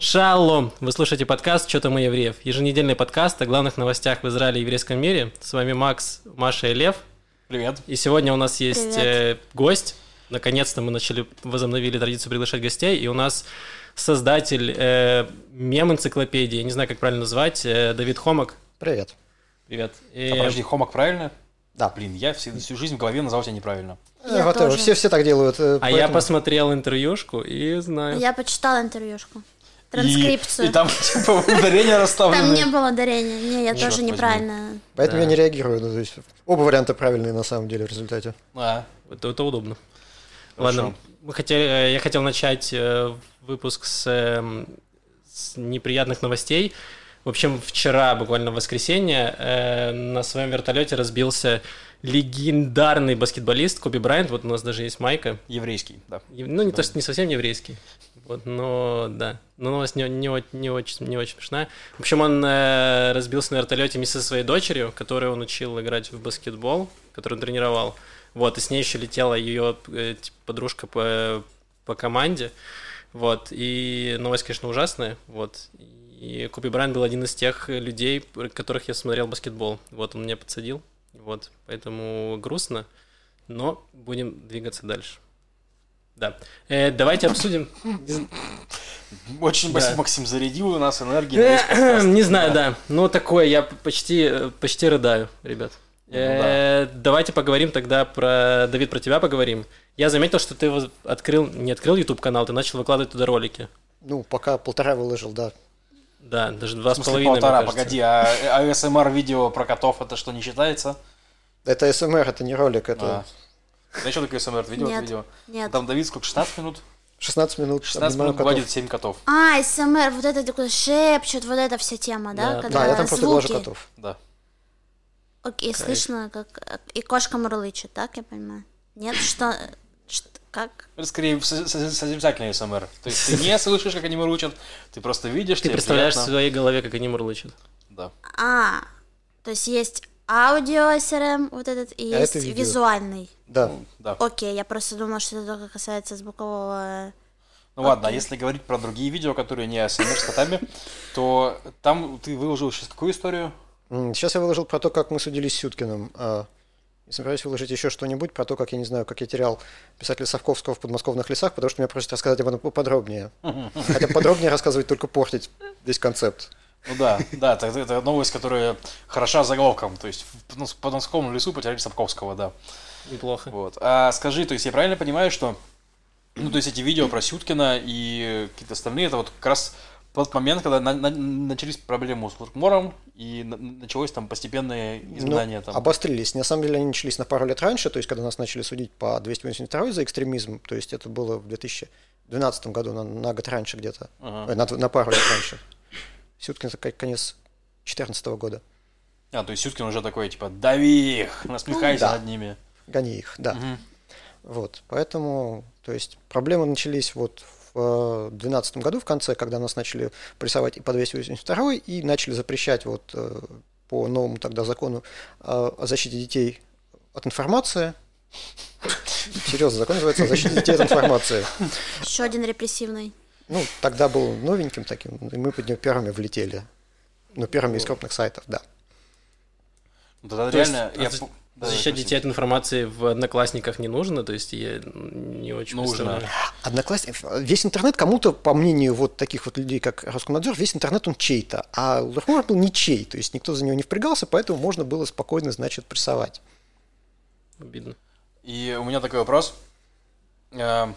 Шалом! Вы слушаете подкаст «Что там у евреев?» Еженедельный подкаст о главных новостях в Израиле и еврейском мире. С вами Макс, Маша и Лев. Привет. И сегодня у нас есть э, гость. Наконец-то мы начали, возобновили традицию приглашать гостей. И у нас создатель э, мем-энциклопедии, не знаю, как правильно назвать, э, Давид Хомак. Привет. Привет. И... А подожди, Хомак правильно? Да. Блин, я всю, всю жизнь в голове назвал тебя неправильно. Я вот тоже. Все, все так делают. А поэтому... я посмотрел интервьюшку и знаю. Я почитал интервьюшку. Транскрипцию. И, и там типа ударение расставлены. Там не было ударения. Не, я тоже неправильно. Поэтому я не реагирую. Ну, то есть оба варианта правильные на самом деле в результате. А, это, это удобно. Ладно, мы хотели, я хотел начать э, выпуск с, эм, с неприятных новостей. В общем, вчера, буквально в воскресенье, э, на своем вертолете разбился легендарный баскетболист Коби Брайант. Вот у нас даже есть майка. Еврейский, да. Ну, не то, что не совсем еврейский. Вот, но да. Но новость не, не, не, очень, не очень смешная. В общем, он э, разбился на вертолете вместе со своей дочерью, которую он учил играть в баскетбол, которую он тренировал. Вот, и с ней еще летела ее э, подружка по, по команде. Вот, и новость, конечно, ужасная. Вот, и Коби Брайан был один из тех людей, которых я смотрел баскетбол. Вот он меня подсадил. Вот, поэтому грустно, но будем двигаться дальше. Да. Э, давайте обсудим. Очень да. Максим зарядил у нас энергии. Э, не знаю, да. Ну, такое, я почти, почти рыдаю, ребят. Ну, э, да. Давайте поговорим тогда про... Давид, про тебя поговорим. Я заметил, что ты открыл, не открыл YouTube канал, ты начал выкладывать туда ролики. Ну, пока полтора выложил, да. Да, даже два с половиной. Полтора, погоди, а ASMR видео про котов это что, не считается? Это СМР, это не ролик, это. А. Да что такое СМР? Видео? Нет, видео? Нет. Там Давид сколько, 16 минут? 16 минут. 16 минут гладит 7 котов. А, СМР, вот это такое шепчет, вот эта вся тема, да? Да, Когда да я там просто глажу котов. Да. Окей, Кайф. слышно, как и кошка мурлычет, так я понимаю? Нет, что, что как? Это скорее созерцательный СМР. То есть ты не слышишь, как они мурлычат, ты просто видишь, Ты представляешь в своей голове, как они мурлычат. Да. А, то есть есть аудио СРМ вот этот и а есть визуальный. Да. да. Окей, я просто думала, что это только касается звукового... Ну Окей. ладно, а если говорить про другие видео, которые не АСМР с котами, то там ты выложил сейчас какую историю? Сейчас я выложил про то, как мы судились с Сюткиным. И собираюсь выложить еще что-нибудь про то, как я не знаю, как я терял писателя Совковского в подмосковных лесах, потому что меня просят рассказать об этом поподробнее. Хотя подробнее рассказывать только портить весь концепт. Ну да, да, это, это новость, которая хороша заголовком. То есть в подмосковном лесу потеряли Совковского, да. Неплохо. Вот. А скажи, то есть я правильно понимаю, что ну, то есть эти видео про Сюткина и какие-то остальные, это вот как раз тот момент, когда на, на, начались проблемы с Луркмором, и на, началось там постепенное изгнание. Ну, там. Обострились. На самом деле они начались на пару лет раньше, то есть когда нас начали судить по 282 за экстремизм, то есть это было в 2012 году, на, на год раньше где-то, ага. на, на пару лет раньше. Сюткин конец 2014 года. А, то есть Сюткин уже такой, типа, дави их, насмехайся ну, да. над ними. Гони их, да. Угу. Вот, поэтому, то есть проблемы начались вот в 2012 году в конце, когда нас начали прессовать и по 282 и начали запрещать вот э, по новому тогда закону о защите детей от информации. Серьезно, закон называется о защите детей от информации. Еще один репрессивный. Ну, тогда был новеньким таким, и мы под него первыми влетели. Ну, первыми из крупных сайтов, да. Да, реально, я... Защищать детей от информации в Одноклассниках не нужно, то есть я не очень нужно. Одноклассник, весь интернет кому-то, по мнению вот таких вот людей, как Роскомнадзор, весь интернет он чей-то, а Лурмор был не чей, то есть никто за него не впрягался, поэтому можно было спокойно, значит, прессовать. Обидно. И у меня такой вопрос. Э,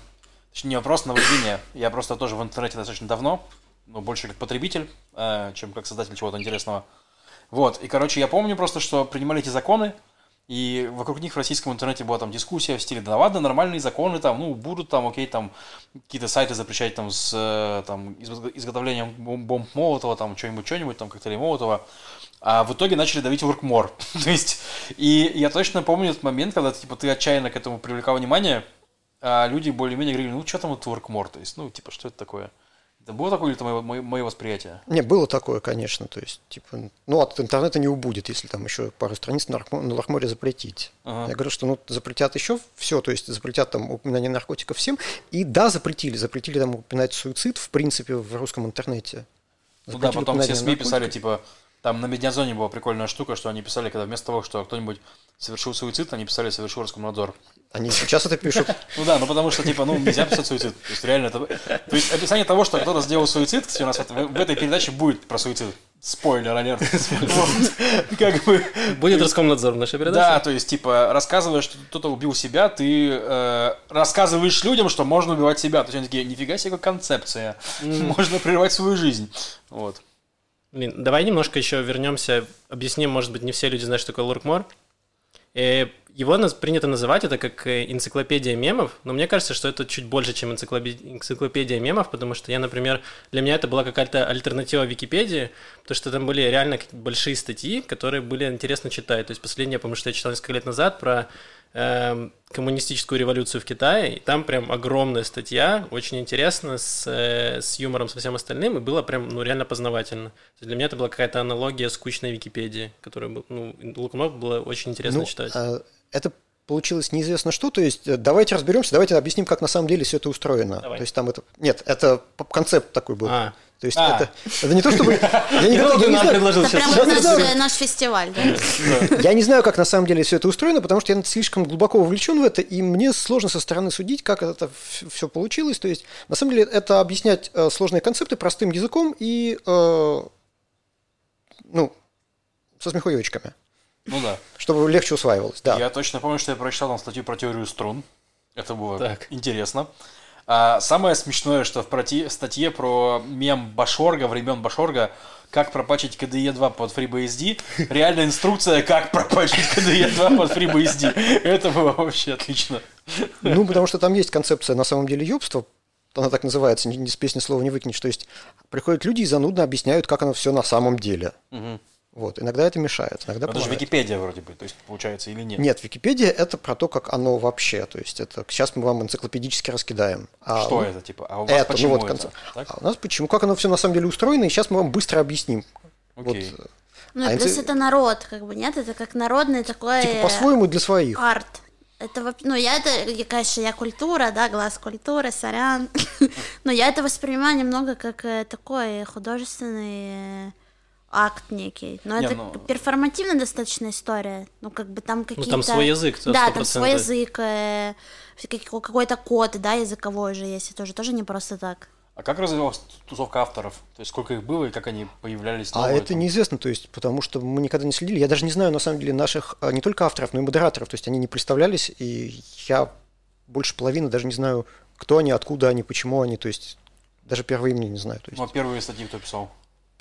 точнее, не вопрос, наблюдение. Я просто тоже в интернете достаточно давно, но больше как потребитель, э, чем как создатель чего-то интересного. Вот, и, короче, я помню просто, что принимали эти законы, и вокруг них в российском интернете была там дискуссия в стиле, да ладно, нормальные законы там, ну, будут там, окей, там, какие-то сайты запрещать там с э, там, изготовлением бомб Молотова, там, что-нибудь, что-нибудь, там, коктейлей Молотова. А в итоге начали давить workmore. То есть, и я точно помню этот момент, когда типа, ты отчаянно к этому привлекал внимание, а люди более-менее говорили, ну, что там вот workmore, то есть, ну, типа, что это такое? Это было такое или это мое, мое, мое восприятие? Не, было такое, конечно. То есть, типа, ну, от интернета не убудет, если там еще пару страниц на, Лахмо- на Лахморе запретить. Ага. Я говорю, что ну, запретят еще все, то есть запретят там упоминание наркотиков всем. И да, запретили. Запретили там упоминать суицид, в принципе, в русском интернете. Ну да, Запретили потом все СМИ писали, наркотиков. типа, там на Медиазоне была прикольная штука, что они писали, когда вместо того, что кто-нибудь совершил суицид, они писали совершил Роскомнадзор. Они сейчас это пишут. Ну да, ну потому что, типа, ну, нельзя писать суицид. То есть, реально, это... То есть, описание того, что кто-то сделал суицид, кстати, у нас в этой передаче будет про суицид. Спойлер, алерт. Как бы... Будет Роскомнадзор в нашей Да, передаче? то есть, типа, рассказывая, что кто-то убил себя, ты э, рассказываешь людям, что можно убивать себя. То есть, они такие, нифига себе, концепция. Можно прерывать свою жизнь. Вот. Блин, давай немножко еще вернемся, объясним, может быть, не все люди знают, что такое Луркмор. Э, Его принято называть это как э, энциклопедия мемов, но мне кажется, что это чуть больше, чем энциклопе- энциклопедия мемов, потому что я, например, для меня это была какая-то альтернатива Википедии, потому что там были реально большие статьи, которые были интересно читать. То есть последнее, я помню, что я читал несколько лет назад про эм, коммунистическую революцию в Китае, и там прям огромная статья, очень интересно, с, э, с юмором, со всем остальным, и было прям, ну, реально познавательно. То есть для меня это была какая-то аналогия скучной Википедии, которую, ну, Лукмов было очень интересно Ну, читать. а, это получилось неизвестно что, то есть э, давайте разберемся, давайте объясним, как на самом деле все это устроено. Давай. То есть там это... Нет, это концепт такой был. А. То есть А. это, это не то, чтобы... Я не, я не нам знаю- предложил Это сейчас? прям Я знаю. э, наш фестиваль, да? Я не знаю, как на самом деле все это устроено, потому что я слишком глубоко вовлечен в это, и мне сложно со стороны судить, как это все получилось. То есть, на самом деле, это объяснять э, сложные концепты простым языком и, э, ну, со смехуёчками, Ну да. чтобы легче усваивалось. Да. Я точно помню, что я прочитал там статью про теорию струн. Это было Так. интересно. А самое смешное, что в проти- статье про мем Башорга, времен Башорга, как пропачить KDE 2 под FreeBSD, реальная инструкция, как пропачить KDE 2 под FreeBSD. Это было вообще отлично. Ну, потому что там есть концепция на самом деле ёбства, она так называется, ни, ни с песни слова не выкинешь. То есть приходят люди и занудно объясняют, как оно все на самом деле. Мгм. Вот. Иногда это мешает, иногда Это же. Википедия вроде бы, то есть получается или нет? Нет, Википедия это про то, как оно вообще. То есть это сейчас мы вам энциклопедически раскидаем. А Что вы- это типа? А у вас Это, ну почему вот это? концепт. Так? А у нас почему? Как оно все на самом деле устроено, и сейчас мы вам быстро объясним. Окей. Вот, Ну А плюс инте- это народ, как бы, нет? Это как народный такой... типа э, по-своему для своих. Арт. Это, ну, я это, я, конечно, я культура, да, глаз культуры, сорян. Но я это воспринимаю немного как э, такой художественный э, акт некий. Но Не, это ну- перформативная достаточно история. Ну, как бы там какие-то... там свой язык, это Да, 100%. там свой язык, э, как- какой-то код, да, языковой же есть, тоже, тоже не просто так. А как развивалась тусовка авторов? То есть сколько их было и как они появлялись А это там? неизвестно, то есть, потому что мы никогда не следили. Я даже не знаю, на самом деле, наших а, не только авторов, но и модераторов. То есть они не представлялись, и я больше половины даже не знаю, кто они, откуда они, почему они. То есть даже первые имени не знаю. То есть, Ну, а первые статьи кто писал?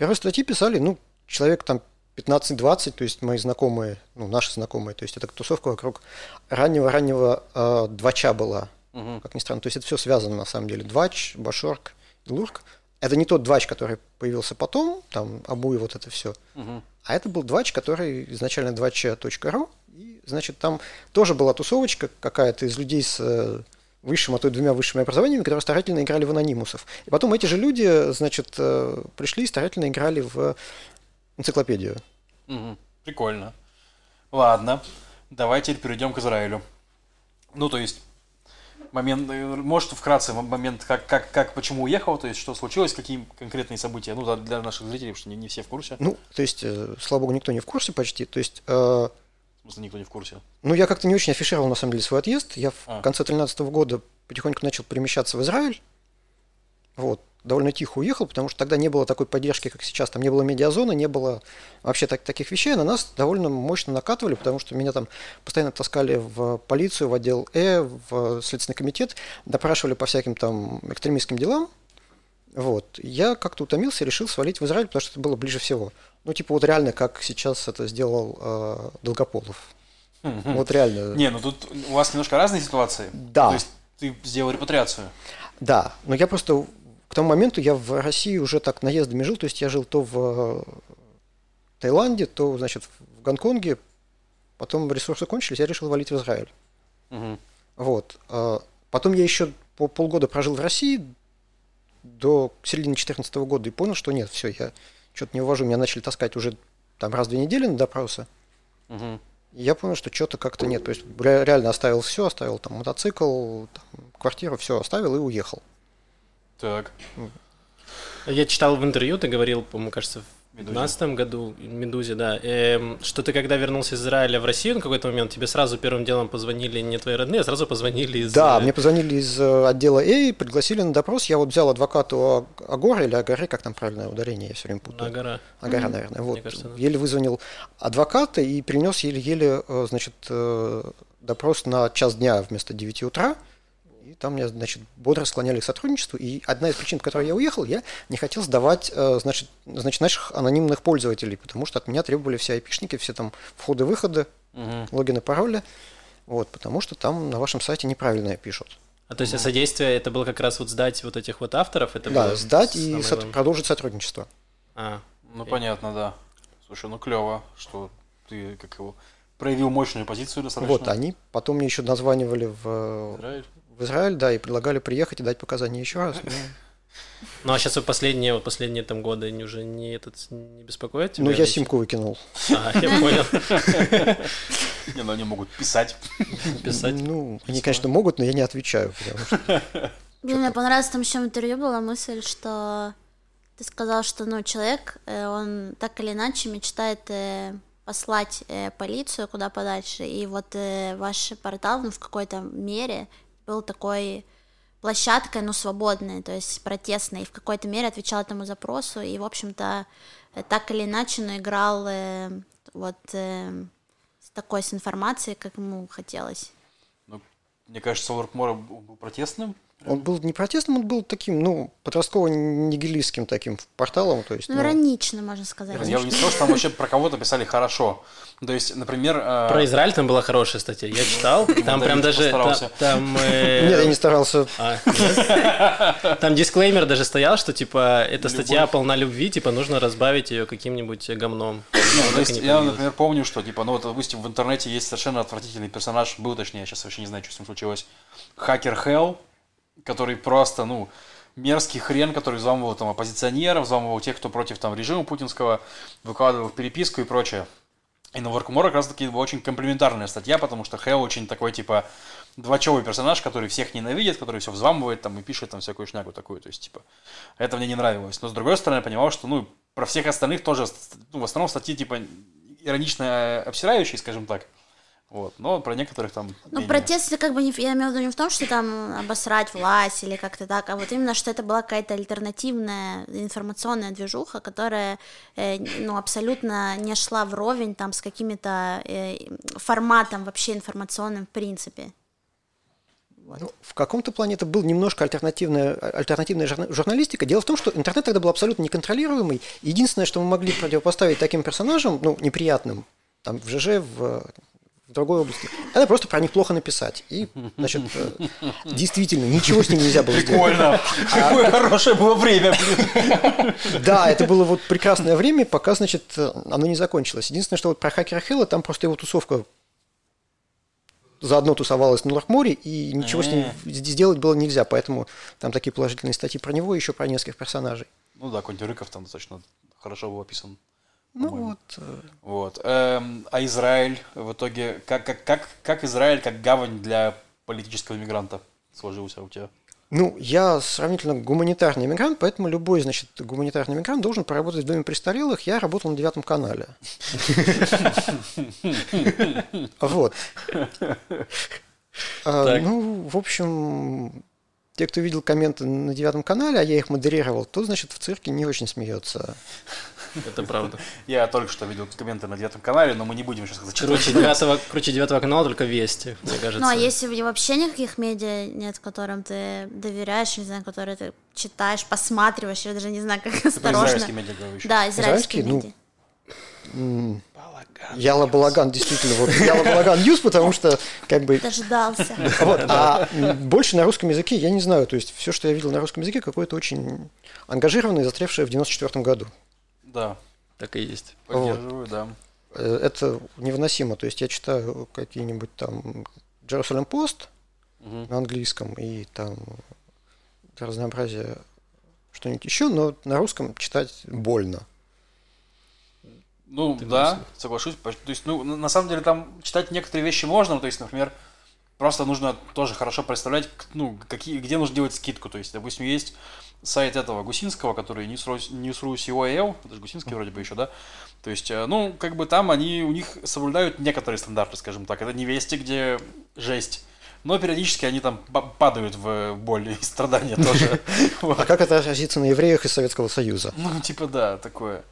Первые статьи писали, ну, человек там 15-20, то есть мои знакомые, ну, наши знакомые, то есть это тусовка вокруг раннего-раннего э, двача была, Мгм. как ни странно. То есть это все связано на самом деле. Двач, Башорг и Лурк. Это не тот двач, который появился потом, там, Абу и вот это все. Мгм. А это был двач, который изначально двача.ру. И, значит, там тоже была тусовочка какая-то из людей с э, высшим, а то и двумя высшими образованиями, которые старательно играли в анонимусов. И потом эти же люди, значит, э, пришли и старательно играли в энциклопедию. Мгм. Прикольно. Ладно, давайте теперь перейдем к Израилю. Ну, то есть, момент, э, может, вкратце момент, как, как, как, почему уехал, то есть, что случилось, какие конкретные события, ну, для наших зрителей, потому что не, не все в курсе, Ну, то есть, э, слава богу, никто не в курсе почти. То есть, э, смысле, никто не в курсе. ну, я как-то не очень афишировал, на самом деле, свой отъезд. Я в А. конце 2013 года потихоньку начал перемещаться в Израиль. Вот. Довольно тихо уехал, потому что тогда не было такой поддержки, как сейчас. Там не было медиазоны, не было вообще так- таких вещей. На нас довольно мощно накатывали, потому что меня там постоянно таскали в полицию, в отдел Э, в Следственный комитет, допрашивали по всяким там экстремистским делам. Вот. Я как-то утомился решил свалить в Израиль, потому что это было ближе всего. Ну, типа вот реально, как сейчас это сделал э, Долгополов. Вот реально. Не, ну, тут у вас немножко разные ситуации. Да. То есть, ты сделал репатриацию. Да, но я просто к тому моменту я в России уже так наездами жил, то есть я жил то в э, Таиланде, то, значит, в Гонконге, потом ресурсы кончились, я решил валить в Израиль. Мгм. Вот. а Потом я еще по полгода прожил в России, до середины 2014 года и понял, что нет, все, я что-то не увожу. Меня начали таскать уже там раз в две недели на допросы. И я понял, что что-то как-то нет. То есть ре- реально оставил все, оставил там мотоцикл, там, квартиру, все оставил и уехал. Так. Я читал в интервью, ты говорил, по-моему, кажется, в Медузе. 2015 году, в Медузе, да, эм, что ты когда вернулся из Израиля в Россию на какой-то момент, тебе сразу первым делом позвонили не твои родные, а сразу позвонили из... Да, э, мне позвонили из э, отдела Эй, пригласили на допрос. Я вот взял адвоката у Аг- Агора или Агаре, как там правильное ударение, я все время путаю. Агара. Агара, наверное. Вот. кажется, да. Еле вызвонил адвоката и принес еле-еле, э, значит, допрос на час дня вместо 9 утра. И там меня, значит, бодро склоняли к сотрудничеству. И одна из причин, по которой я уехал, я не хотел сдавать, э, значит, значит, наших анонимных пользователей, потому что от меня требовали все айпишники, все там входы-выходы, Мгм. логины, пароли. Вот, потому что там на вашем сайте неправильно пишут. А то есть а содействие это было как раз вот сдать вот этих вот авторов? Это да, было сдать и главное? продолжить сотрудничество. А, Ну, понятно, да. Слушай, ну клево, что ты как его проявил мощную позицию достаточно. Вот, они потом мне еще названивали в, Израиль. В Израиль, да, и предлагали приехать и дать показания еще раз. но- ну а сейчас вот последние, вот последние там годы уже не этот не беспокоят тебя? Ну, я лично? симку выкинул. А, я понял. Не, ну они могут писать. Писать. Ну, они, конечно, могут, но я не отвечаю, потому что... Блин, мне понравилось, там еще в интервью была мысль, что ты сказал, что ну, человек, э, он так или иначе мечтает э, послать э, полицию куда подальше, и вот э, ваш портал ну, в какой-то мере был такой площадкой, ну, свободной, то есть протестной, и в какой-то мере отвечал этому запросу, и, в общем-то, так или иначе, ну, играл э, вот э, с такой с информацией, как ему хотелось. Ну, мне кажется, Лоркмор был протестным. Он был не протестным, он был таким, ну, подростково-нигилистским таким порталом, то есть... Ну, ну, иронично, можно сказать. Я бы не сказал, что там вообще про кого-то писали хорошо. То есть, например... э, Про Израиль там была хорошая статья, я читал. Там прям даже... Там... э, Нет, я не старался. А? Там дисклеймер даже стоял, что типа эта статья полна любви, типа нужно разбавить ее каким-нибудь гомном. Ну, я, например, помню, что, типа, ну вот, допустим, в интернете есть совершенно отвратительный персонаж, был, точнее, я сейчас вообще не знаю, что с ним случилось, Хакер Хелл, который просто, ну, мерзкий хрен, который взламывал там оппозиционеров, взламывал тех, кто против там режима путинского, выкладывал в переписку и прочее. И на Workmore как раз таки была очень комплементарная статья, потому что Хелл очень такой, типа, двочевый персонаж, который всех ненавидит, который все взламывает там и пишет там всякую шнягу такую, то есть, типа, это мне не нравилось. Но, с другой стороны, я понимал, что, ну, про всех остальных тоже, ну, в основном статьи, типа, иронично обсирающие, скажем так. Вот, но про некоторых там... Ну, менее. протест как бы не, я имею в виду не в том, что там обосрать власть или как-то так, а вот именно, что это была какая-то альтернативная информационная движуха, которая, э, ну, абсолютно не шла вровень там с какими-то э, форматом вообще информационным в принципе. Ну, в каком-то плане это был немножко альтернативная, альтернативная журна- журналистика. Дело в том, что интернет тогда был абсолютно неконтролируемый. Единственное, что мы могли противопоставить таким персонажам, ну, неприятным, там, в ЖЖ, в, в другой области, это просто про них плохо написать. И, значит, э, действительно, ничего с ним нельзя было сделать. Прикольно. Какое хорошее было время, блин. Да, это было вот прекрасное время, пока, значит, оно не закончилось. Единственное, что вот про хакера Хилла, там просто его тусовка заодно тусовалась на Лоркморе, и ничего с ним сделать было нельзя, поэтому там такие положительные статьи про него, еще про нескольких персонажей. Ну да, какой-нибудь Рыков там достаточно хорошо был описан. Ну вот, э, Вот. Эм, а Израиль в итоге, как, как, как, как Израиль как гавань для политического иммигранта сложился у тебя? ну, я сравнительно гуманитарный иммигрант, поэтому любой, значит, гуманитарный иммигрант должен поработать в Доме престарелых. Я работал на девятом канале. Вот. А. Ну, в общем, те, кто видел комменты на девятом канале, а я их модерировал, то, значит, в цирке не очень смеется. Это правда. Я только что видел комменты на девятом канале, но мы не будем сейчас зачитывать. Круче девятого, круче девятого канала только Вести, мне кажется. Ну, а если вообще никаких медиа нет, которым ты доверяешь, не знаю, которые ты читаешь, посматриваешь, я даже не знаю, как про осторожно. израильские медиа говоришь. Да, израильские Израильские, ну, медиа. Ялла Балаган, действительно, вот Ялла Балаган News, потому что, как бы, Дождался. Вот, а больше на русском языке я не знаю. То есть все, что я видел на русском языке, какое-то очень ангажированное, застрявшее в 94 году. Да, Так и есть. поддерживаю, да. Э, Это невыносимо. То есть я читаю какие-нибудь там Jerusalem Post Мгм. на английском и там для разнообразия что-нибудь еще, но на русском читать больно. Ну, да, соглашусь. То есть, ну, на самом деле там читать некоторые вещи можно, то есть, например, просто нужно тоже хорошо представлять, ну, какие, где нужно делать скидку. То есть, допустим, есть сайт этого Гусинского, который Newsru, COL, это же Гусинский вроде бы еще, да? То есть, э, ну, как бы там они, у них соблюдают некоторые стандарты, скажем так. Это не вести, где жесть. Но периодически они там падают в боль и страдания тоже. А как это отразится на евреях из Советского Союза? Ну, типа, да, такое.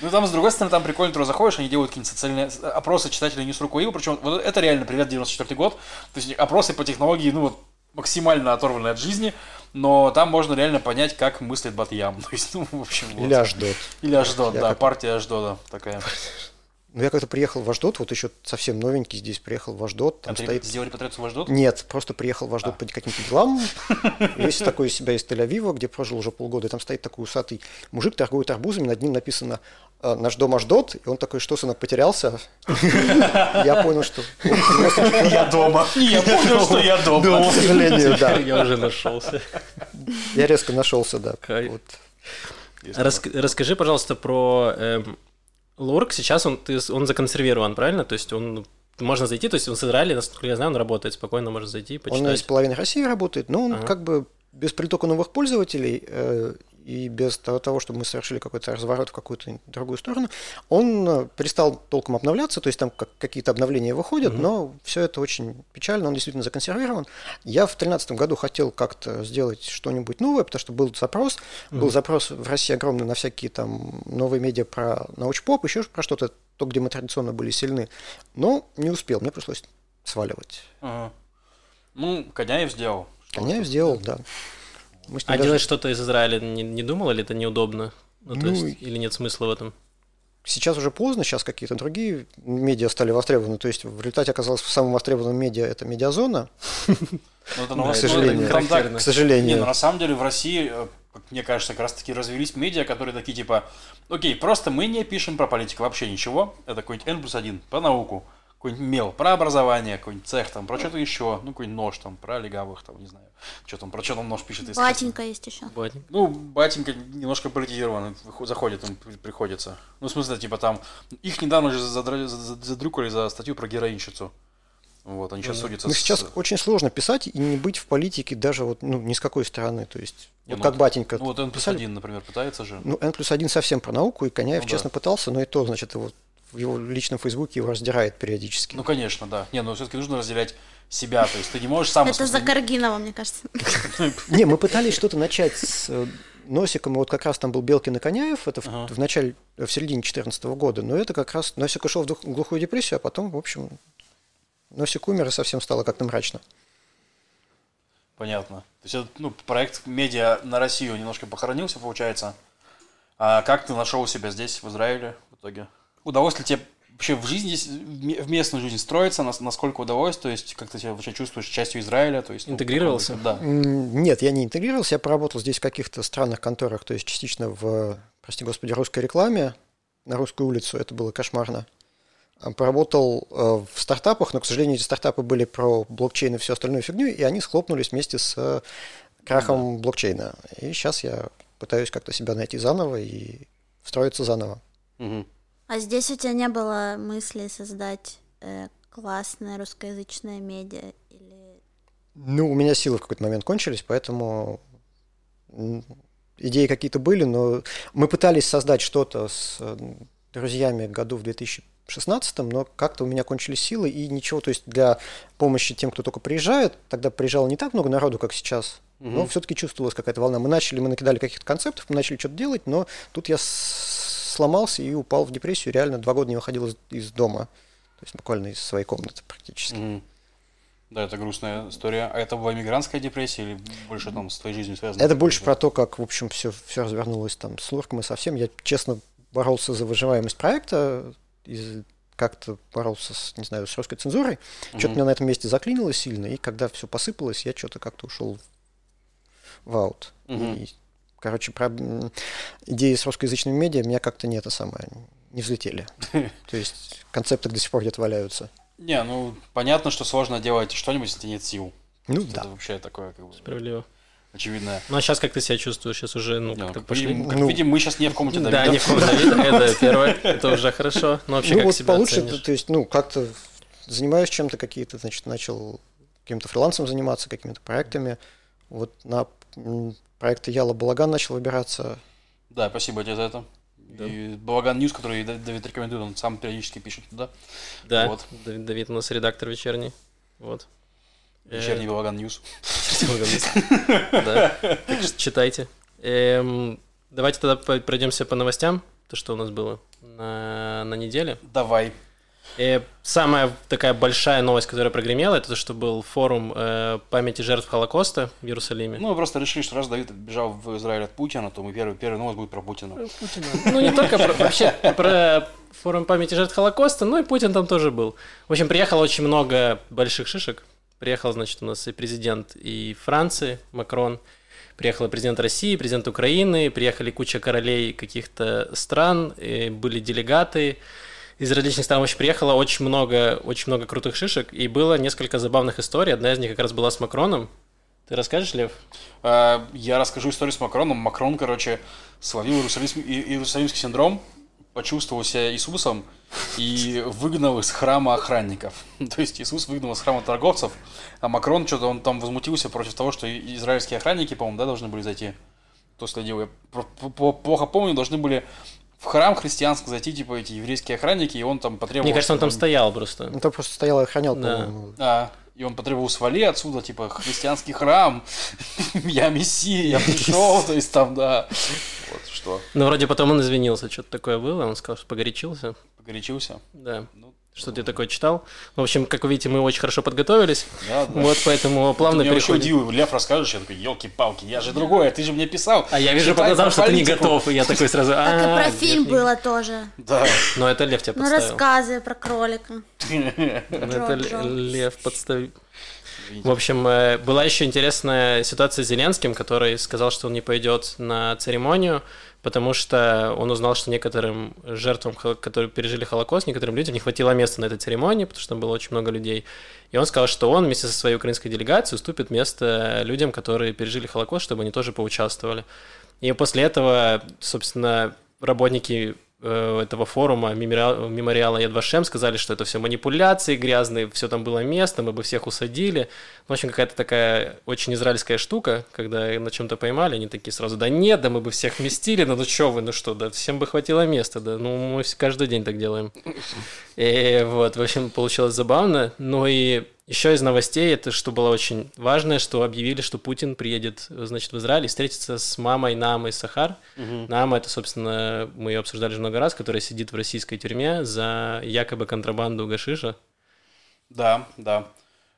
Ну, там, с другой стороны, там прикольно, ты заходишь, они делают какие-нибудь социальные опросы читателей News Rukoil, причем вот это реально привет 94 год, то есть опросы по технологии, ну, вот, максимально оторваны от жизни, но там можно реально понять, как мыслит Батьям. То есть, ну, в общем, вот. Или Аждот. Или Аждот, да, как... партия Аждода такая. Ну, я как-то приехал в Аждот, вот еще совсем новенький здесь приехал в Аждот. Там а стоит... сделали патриотию в Аждот? Нет, просто приехал в Аждот а. по каким-то делам. Весь такой из себя из Тель-Авива, где прожил уже полгода. И там стоит такой усатый мужик, торгует арбузами, над ним написано «Э, «Наш дом Аждот». И он такой, что, сынок, потерялся? Я понял, что... Я дома. Я понял, что я дома. К сожалению, да. Я уже нашелся. Я резко нашелся, да. Расскажи, пожалуйста, про эм, Лурк сейчас он, ты, он законсервирован, правильно? То есть он можно зайти, то есть он с Израиля, насколько я знаю, он работает спокойно, можно зайти, почитать. Он из половины России работает, но он ага. как бы без притока новых пользователей э, и без того, чтобы мы совершили какой-то разворот в какую-то другую сторону, он э, перестал толком обновляться, то есть там какие-то обновления выходят, угу. но все это очень печально, он действительно законсервирован. Я в 2013 году хотел как-то сделать что-нибудь новое, потому что был запрос, угу. был запрос в России огромный на всякие там новые медиа про научпоп, еще про что-то, то, где мы традиционно были сильны, но не успел, мне пришлось сваливать. Ага. Ну, Коняев сделал. Коняев сделал, да. А даже... делать что-то из Израиля не, не думал, или это неудобно? Ну, ну, то есть, или нет смысла в этом? Сейчас уже поздно, сейчас какие-то другие медиа стали востребованы. То есть в результате оказалось самым востребованным медиа это медиазона. Ну, к сожалению. К сожалению. Ну, на самом деле в России, э, мне кажется, как раз таки развелись медиа, которые такие типа, окей, просто мы не пишем про политику вообще ничего. Это какой-нибудь N плюс 1 по науку какой-нибудь мел, про образование, какой-нибудь цех там, про что-то еще, ну, какой-нибудь нож там, про легавых там, не знаю, что там, про что там нож пишет. Если батенька есть еще. Батенька. Ну, батенька немножко политизирован, заходит, им приходится. Ну, в смысле, типа там, их недавно же задрюкали за статью про героинщицу. Вот, они сейчас mm. судятся. Ну, сейчас с... очень сложно писать и не быть в политике даже вот, ну, ни с какой стороны. То есть, не, вот ну, как батенька. Ну, вот N плюс один, например, пытается же. Ну, N плюс один совсем про науку, и Коняев, ну, честно, да. пытался, но и то, значит, его в его личном фейсбуке его раздирает периодически. Ну, конечно, да. Не, но все-таки нужно разделять себя, то есть ты не можешь сам... Это за Каргинова, мне кажется. Не, мы пытались что-то начать с э, Носиком, и вот как раз там был Белкин и Коняев, это в, начале, в середине 2014 года, но это как раз Носик ушел в глухую депрессию, а потом, в общем, Носик умер и совсем стало как-то мрачно. Понятно. То есть, это, ну, проект медиа на Россию немножко похоронился, получается. А как ты нашел себя здесь, в Израиле, в итоге? Удалось ли тебе вообще в жизни, в местную жизнь строиться, насколько удалось, то есть как ты себя вообще чувствуешь частью Израиля, то есть... Ну, Интегрировался? Да. Нет, я не интегрировался, я поработал здесь в каких-то странных конторах, то есть частично в, прости господи, русской рекламе, на русскую улицу, это было кошмарно. А, поработал э, в стартапах, но, к сожалению, эти стартапы были про блокчейн и всю остальную фигню, и они схлопнулись вместе с крахом да. блокчейна. И сейчас я пытаюсь как-то себя найти заново и встроиться заново. Угу. А здесь у тебя не было мысли создать э, классное русскоязычное медиа или... Ну, у меня силы в какой-то момент кончились, поэтому идеи какие-то были, но мы пытались создать что-то с э, друзьями году в 2016, но как-то у меня кончились силы и ничего, то есть для помощи тем, кто только приезжает, тогда приезжало не так много народу, как сейчас, угу. но все-таки чувствовалась какая-то волна. Мы начали, мы накидали каких-то концептов, мы начали что-то делать, но тут я сломался и упал в депрессию. Реально два года не выходил из, из дома. То есть буквально из своей комнаты практически. Mm. Да, это грустная история. А это была мигрантская депрессия или больше там с твоей жизнью связано? Это больше про то, как, в общем, все, все развернулось там с Лурком и совсем. Я, честно, боролся за выживаемость проекта, и как-то боролся с, не знаю, с русской цензурой. Mm-hmm. Что-то меня на этом месте заклинило сильно, и когда все посыпалось, я что-то как-то ушел в аут. Mm-hmm. И Короче, про идеи с русскоязычными медиа меня как-то не это самое, не взлетели. То есть концепты до сих пор где-то валяются. Не, ну понятно, что сложно делать что-нибудь, если нет сил. Ну это да. вообще такое как бы. Справедливо. очевидная. Ну а сейчас как ты себя чувствуешь? Сейчас уже, ну, Не, как-то как, пошли. как Ну, видим, мы сейчас не в комнате Да, Давида. не в коем Давида, это первое, это уже хорошо. Но вообще ну как вот себя получше, оценишь? то есть, ну, как-то занимаюсь чем-то какие-то, значит, начал каким-то фрилансом заниматься, какими-то проектами. Вот на м, проекты Ялла Балаган начал выбираться. Да, спасибо тебе за это. И Балаган News, который Дав- Давид рекомендует, он сам периодически пишет туда. Да, Вот. Давид, Давид у нас редактор вечерний. Вот. Вечерний Балаган News. Да. Так что читайте. Эм, Давайте тогда пройдемся по новостям. То, что у нас было на, на неделе. Давай. Э, Самая такая большая новость, которая прогремела, это то, что был форум э, памяти жертв Холокоста в Иерусалиме. Ну, мы просто решили, что раз Давид бежал в Израиль от Путина, то мы первый, первый новость будет про Путина. Ну, не только про, вообще про форум памяти жертв Холокоста, но и Путин там тоже был. В общем, приехало очень много больших шишек. Приехал, значит, у нас и президент и Франции, Макрон, приехал и президент России, президент Украины, приехали куча королей каких-то стран, и были делегаты из различных стран. В общем, приехало очень много, очень много крутых шишек, и было несколько забавных историй. Одна из них как раз была с Макроном. Ты расскажешь, Лев? А, Я расскажу историю с Макроном. Макрон, короче, словил иерусалимский, и- иерусалимский синдром, почувствовал себя Иисусом и выгнал из храма охранников. То есть Иисус выгнал из храма торговцев, а Макрон что-то он там возмутился против того, что израильские охранники, по-моему, да, должны были зайти. Кто следил, я плохо помню, должны были в храм христианский зайти, типа, эти еврейские охранники, и он там потребовал... Мне кажется, он там стоял просто. Ну, там просто стоял и охранял, Да. по-моему. А, и он потребовал свали отсюда, типа, христианский храм, я мессия, я пришел, то есть там, да. Вот что, Ну, вроде потом он извинился, что-то такое было, он сказал, что погорячился. погорячился. Да. Ну, Что ты такое читал? В общем, как вы видите, мы очень хорошо подготовились. да, да. Вот поэтому плавно вообще переходим. удивил, Лев расскажешь, я такой, елки-палки, я же другое, ты же мне писал. А я вижу по глазам, что ты не готов, и я такой сразу... Как и «А, про фильм книга?» было тоже. Да. Но это Лев тебя Ну, подставил. рассказы про кролика. Ну, Это. Лев подставил. В общем, э, была еще интересная ситуация с Зеленским, который сказал, что он не пойдет на церемонию, потому что он узнал, что некоторым жертвам, которые пережили Холокост, некоторым людям не хватило места на этой церемонии, потому что там было очень много людей. И он сказал, что он вместе со своей украинской делегацией уступит место людям, которые пережили Холокост, чтобы они тоже поучаствовали. И после этого, собственно, работники этого форума мемориала, мемориала Яд Вашем сказали, что это все манипуляции грязные, все там было место, мы бы всех усадили. В общем, какая-то такая очень израильская штука, когда на чем-то поймали, они такие сразу, да нет, да мы бы всех вместили, да ну что вы, ну что, да всем бы хватило места, да ну мы каждый день так делаем. И вот, в общем, получилось забавно. Ну и еще из новостей, это что было очень важно, что объявили, что Путин приедет, значит, в Израиль и встретится с мамой Намой Сахар. Нама, это, собственно, мы ее обсуждали много раз, которая сидит в российской тюрьме за якобы контрабанду гашиша. Да, да.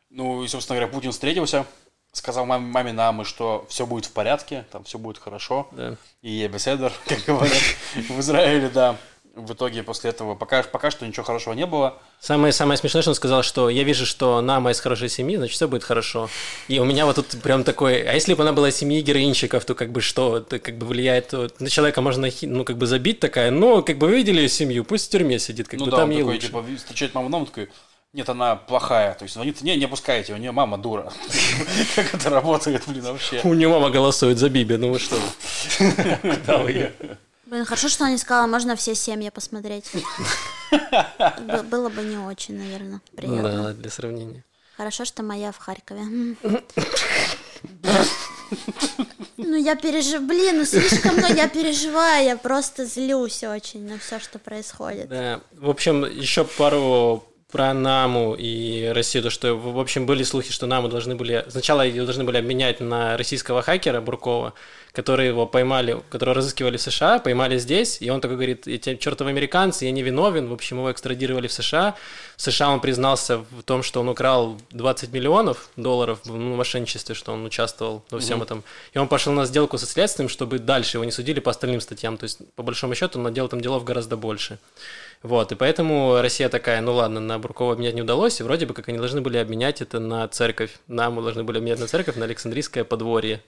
Ну и, собственно говоря, Путин встретился, сказал маме, маме Намы, что все будет в порядке, там все будет хорошо. Да. И я беседер, как говорят в Израиле, да. В итоге после этого пока, пока что ничего хорошего не было. Самое, самое смешное, что он сказал, что я вижу, что Нама из хорошей семьи, значит, все будет хорошо. И у меня вот тут прям такой, а если бы она была из семьи героинщиков, то как бы что, это как бы влияет, то на человека можно, ну, как бы забить такая, ну, как бы вы видели ее семью, пусть в тюрьме сидит, как ну бы да, там ей такой, лучше. типа, встречает маму Наму, такой, нет, она плохая. То есть звонит, не, не пускайте, у нее мама дура. Как это работает, блин, вообще. У нее мама голосует за Биби, ну вы что? Куда вы её? Блин, хорошо, что она не сказала, можно все семьи посмотреть. Было бы не очень, наверное, приятно. Да, для сравнения. Хорошо, что моя в Харькове. Ну, я переживаю, блин, ну слишком много я переживаю, я просто злюсь очень на все, что происходит. Да, в общем, еще пару про Наму и Россию, то что, в общем, были слухи, что Наму должны были... Сначала ее должны были обменять на российского хакера Буркова, который его поймали, которого разыскивали в США, поймали здесь, и он такой говорит, эти чертовы американцы, я не виновен, в общем, его экстрадировали в США. В США он признался в том, что он украл 20 миллионов долларов в ну, мошенничестве, что он участвовал во всем этом. И он пошел на сделку со следствием, чтобы дальше его не судили по остальным статьям. То есть, по большому счету, он наделал там делов гораздо больше. Вот, и поэтому Россия такая, ну ладно, на Буркова обменять не удалось, и вроде бы как они должны были обменять это на церковь. Нам мы должны были обменять на церковь, на Александрийское подворье.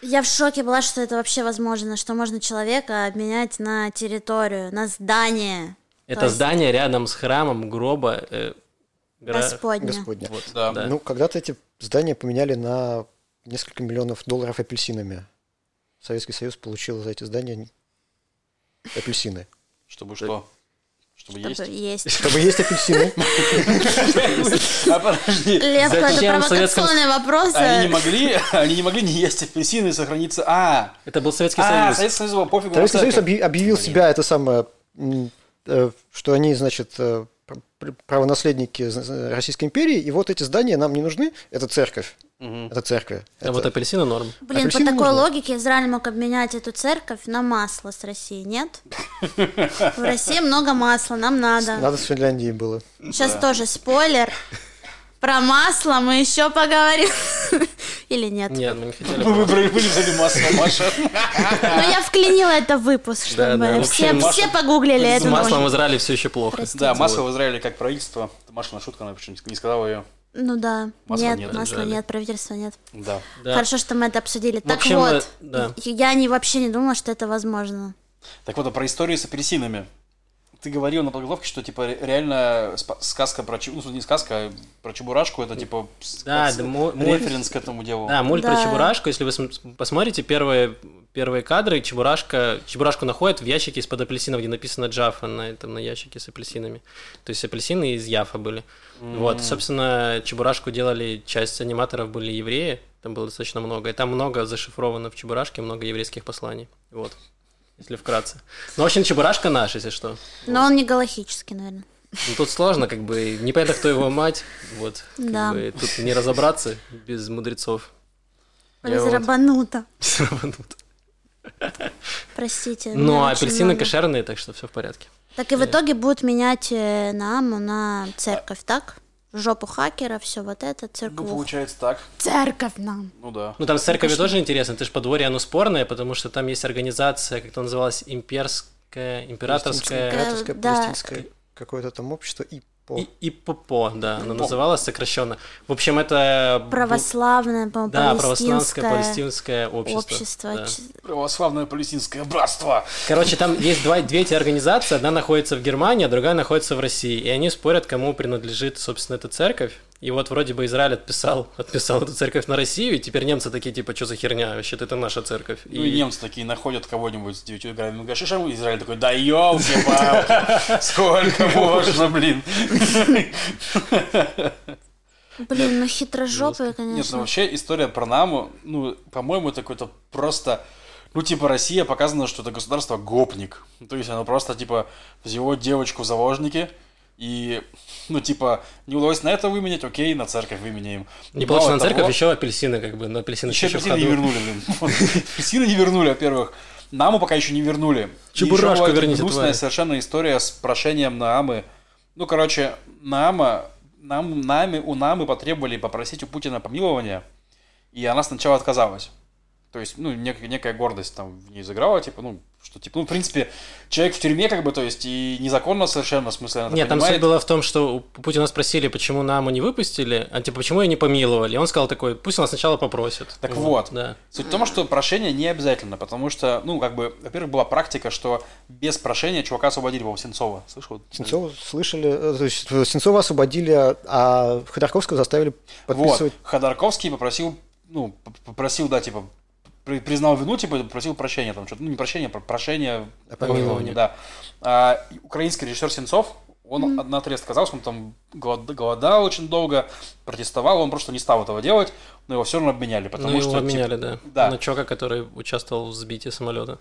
Я в шоке была, что это вообще возможно, что можно человека обменять на территорию, на здание. Это То есть здание рядом с храмом гроба э, гра- Господня. Господня. Да. Да. Ну, когда-то эти здания поменяли на несколько миллионов долларов апельсинами. Советский Союз получил за эти здания апельсины. Чтобы что? Чтобы есть? Чтобы есть. Чтобы есть апельсины. А подожди. Лев, это Зачем в Советском- провокационные вопросы. Они не могли, они не могли не есть апельсины и сохраниться. А, Это был Советский а, Союз. Советский Союз был пофигу. Советский Союз объявил себя это самое, э, что они, значит, э, пр- пр- правонаследники Российской империи, и вот эти здания нам не нужны. Это церковь. Мгм. Это церковь. А Это- вот апельсины норм. Блин, по Апельсины такой можно? логике Израиль мог обменять эту церковь на масло с Россией, нет? В России много масла, нам надо. Надо с Финляндией было. Сейчас тоже спойлер. Про масло мы еще поговорим. Или нет? Нет, мы не хотели. Вы выбрали, вылезали масло, Маша. Но я вклинила это в выпуск, Да, чтобы все, Маша- погуглили С эту маслом в. Израиле все еще плохо. Да, масло в Израиле как правительство. Это Машина шутка, она почему не сказала ее. Ну да. Масла нет, нет, масла жаль. нет, правительства нет. Да. Да. Хорошо, что мы это обсудили. В Так общем, вот, да. я не, вообще не думала, что это возможно. Так вот, а про историю с апельсинами. Ты говорил на подготовке, что типа ре- реально сказка про ну, не сказка, а про Чебурашку, это типа Да, с- да, референс к этому делу. Да, мульт про Да. Чебурашку, если вы см- посмотрите первые, первые кадры, Чебурашка, Чебурашку находят в ящике из-под апельсинов, где написано Джафа на этом на ящике с апельсинами. То есть апельсины из Яфа были. Вот, собственно, Чебурашку делали, часть аниматоров были евреи, там было достаточно много, и там много зашифровано в Чебурашке, много еврейских посланий. Вот, если вкратце. Ну, в общем, Чебурашка наш, если что. Но он не галахический, наверное. Ну, тут сложно, как бы, непонятно, кто его мать, вот, как Да. бы, тут не разобраться без мудрецов. Разрабануто. Сработнут. Простите. Ну, а апельсины много. кошерные, так что все в порядке. Так и в итоге будут менять э, Нааму на церковь, так? Жопу хакера, все вот это, Ну, церковь. получается так. Церковь нам. Ну да. Ну, там с церковью тоже интересно, это же подворье, оно спорное, потому что там есть организация, как это называлась, имперская, императорская... Императорское, да. какое-то там общество и по. И, ИППО, да, оно называлось сокращенно. В общем, это... Православное, по-моему, Да, православское палестинское палестинское общество. общество. да. Ч- Православное палестинское братство. Короче, там есть два, две эти организации, одна находится в Германии, а другая находится в России. И они спорят, кому принадлежит, собственно, эта церковь. И вот вроде бы Израиль отписал, отписал эту церковь на Россию, и теперь немцы такие, типа, что за херня, вообще-то это наша церковь. Ну и немцы такие находят кого-нибудь с девятью играми. Ну, говоришь, «Шиша», Израиль такой, да елки-палки, сколько можно, блин. Блин, ну хитрожопые, Нет, ну конечно. вообще история про Наму, ну, по-моему, это какой-то просто... Ну, типа, Россия показана, что это государство гопник. То есть оно просто, типа, взяло девочку в заложники, и, ну, типа, не удалось на это выменять, окей, на церковь выменяем. Не получится на того, церковь, еще апельсины, как бы, но апельсины Еще еще апельсины не вернули. Апельсины не вернули, во-первых. Наму пока еще не вернули. Чебурашку эта верните, грустная совершенно история с прошением Наамы. Ну, короче, Наама, нам, нами, у Намы потребовали попросить у Путина помилования, и она сначала отказалась. То есть, ну, нек- некая гордость там в ней заграла, типа, ну, что, типа, ну, в принципе, человек в тюрьме, как бы, то есть, и незаконно совершенно, в смысле, она Нет, там понимает. суть была в том, что у Путина спросили, почему Наму не выпустили, а типа, почему ее не помиловали. И он сказал такой, пусть она сначала попросит. Так вот. Да. Суть в том, что прошение не обязательно, потому что, ну, как бы, во-первых, была практика, что без прошения чувака освободили, по Сенцова. Слышал? Сенцова слышали, э, то есть э, Сенцова освободили, а- а Ходорковского заставили подписывать. Вот. Ходорковский попросил, ну, попросил, да, типа, признал вину, типа, попросил прощения, там, что-то, ну, не прощения, про прошение, А помилование. да. А, украинский режиссер Сенцов, он на отрез отказался, он там голод- голодал очень долго, протестовал, он просто не стал этого делать, но его все равно обменяли, потому ну, что... его типа, обменяли, да. да. На чувака, который участвовал в сбитии самолета.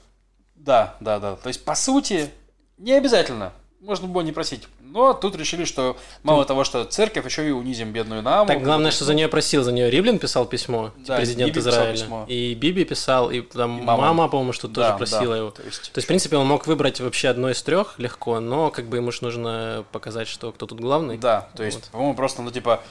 Да, да, да. То есть, по сути, не обязательно. Можно было не просить. Но тут решили, что мало того, что церковь, еще и унизим бедную Наму. Так главное, что за нее просил, за нее Ривлин писал письмо, Да, президент Биби Израиля. письмо. И Биби писал, и там И мама. мама, по-моему, что тоже Да, просила да. его. То есть, То есть, в принципе, он мог выбрать вообще одно из трех легко, но как бы ему же нужно показать, что кто тут главный. да, то есть, Вот. по-моему, просто, ну, типа,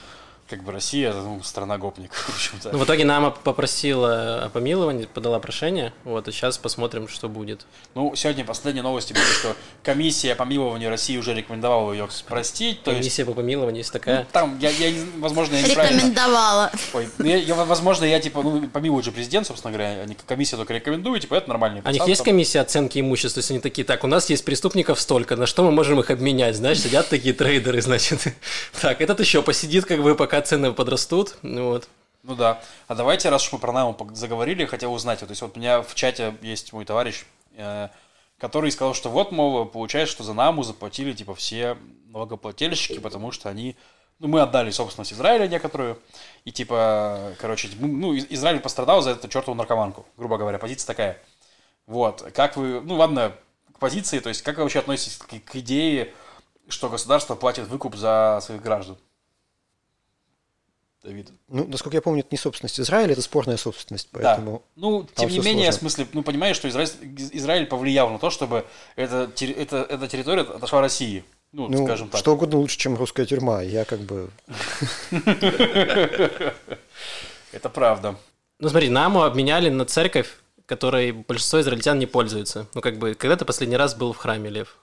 как бы Россия, ну, страна гопник, в общем-то. Ну, в итоге Нама попросила о помиловании, подала прошение. Вот, и сейчас посмотрим, что будет. Ну, сегодня последние новости были, что комиссия помилования России уже рекомендовала ее простить, то есть... Комиссия по помилованию есть ну, такая. там, я, я, возможно, я неправильно... Рекомендовала. Ой, ну, я, я, возможно, я, типа, ну, помилует же президент, собственно говоря, они комиссия только рекомендует, типа, это нормально. А у них есть комиссия оценки имущества, то есть они такие, так, у нас есть преступников столько, на что мы можем их обменять, знаешь, сидят такие трейдеры, значит. Так, этот еще посидит, как бы, пока цены подрастут, ну вот. Ну да. А давайте, раз уж мы про найму пог- заговорили, хотел узнать. Вот, то есть вот у меня в чате есть мой товарищ, э, который сказал, что вот, мол, получается, что за наму заплатили, типа, все налогоплательщики, потому что они... Ну, мы отдали собственность Израиля некоторую, и, типа, короче, ну, Из- Израиль пострадал за эту чертову наркоманку, грубо говоря, позиция такая. Вот, как вы... Ну, ладно, к позиции, то есть, как вы вообще относитесь к, к идее, что государство платит выкуп за своих граждан? Давид. Ну, насколько я помню, это не собственность Израиля, это спорная собственность, поэтому... Да. Ну, тем не менее, в сложно. смысле, ну, понимаешь, что Израиль, Израиль повлиял на то, чтобы эта, эта, эта территория отошла России. Ну, Ну, скажем так. что угодно лучше, чем русская тюрьма. Я как бы... Это правда. Ну смотри, Наму обменяли на церковь, которой большинство израильтян не пользуются. Ну как бы, когда ты последний раз был в храме, Лев?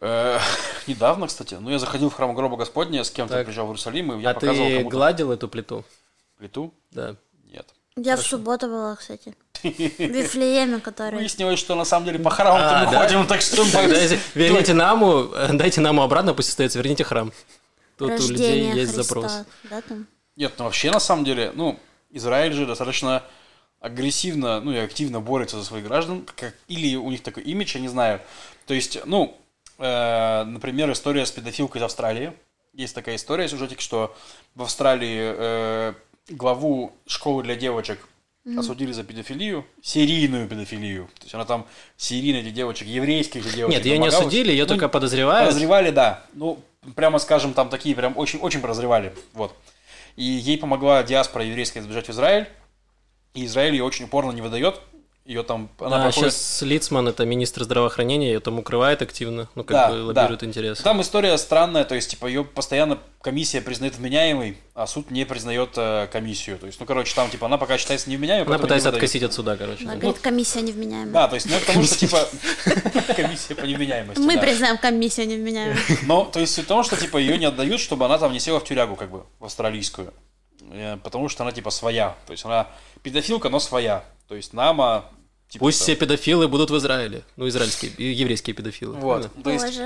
Э, Недавно, кстати, ну, я заходил в храм гроба Господня, с кем-то приезжал в Иерусалим, и я а показывал ты кому-то гладил эту плиту? плиту. Да. Нет. Я в субботу была, кстати. В Вифлееме, который... Выяснилось, что на самом деле по храмам А, мы да? ходим, так что... Верните Наму, дайте Наму обратно, пусть остается, верните храм. Тут у людей есть Христа. запрос. Да, там? Нет, ну вообще, на самом деле, ну, Израиль же достаточно агрессивно, ну и активно борется за своих граждан, как, или у них такой имидж, я не знаю. То есть, ну, например, история с педофилкой из Австралии. Есть такая история, сюжетик, что в Австралии э, главу школы для девочек осудили за педофилию, серийную педофилию. То есть она там серийно этих девочек, еврейских же девочек Нет, ее не осудили, ее Ну, только подозревают. Подозревали, да. Ну, прямо скажем, там такие прям очень-очень подозревали. Вот. И ей помогла диаспора еврейская сбежать в Израиль. И Израиль ее очень упорно не выдает. Ее там... Она А проходит- сейчас Лицман, это министр здравоохранения, ее там укрывает активно, ну как Да, бы да. лоббирует интересы. Там история странная, то есть, типа, ее постоянно комиссия признает вменяемой, а суд не признает э, комиссию. То есть, ну, короче, там, типа, она пока считается невменяемой, Она пытается не выдают. откосить от суда, короче. Она да. говорит, комиссия невменяемая. Да, то есть, ну, это потому что, типа, комиссия по невменяемости. Мы да. признаем комиссию невменяемой. Но, то есть, в том, что, типа, ее не отдают, чтобы она там не села в тюрягу, как бы, в австралийскую. Э, Потому что она, типа, своя. То есть, она педофилка, но своя. То есть, Нама... Типа, Пусть там- все педофилы будут в Израиле. Ну, израильские, еврейские педофилы. Вот. правильно? То есть,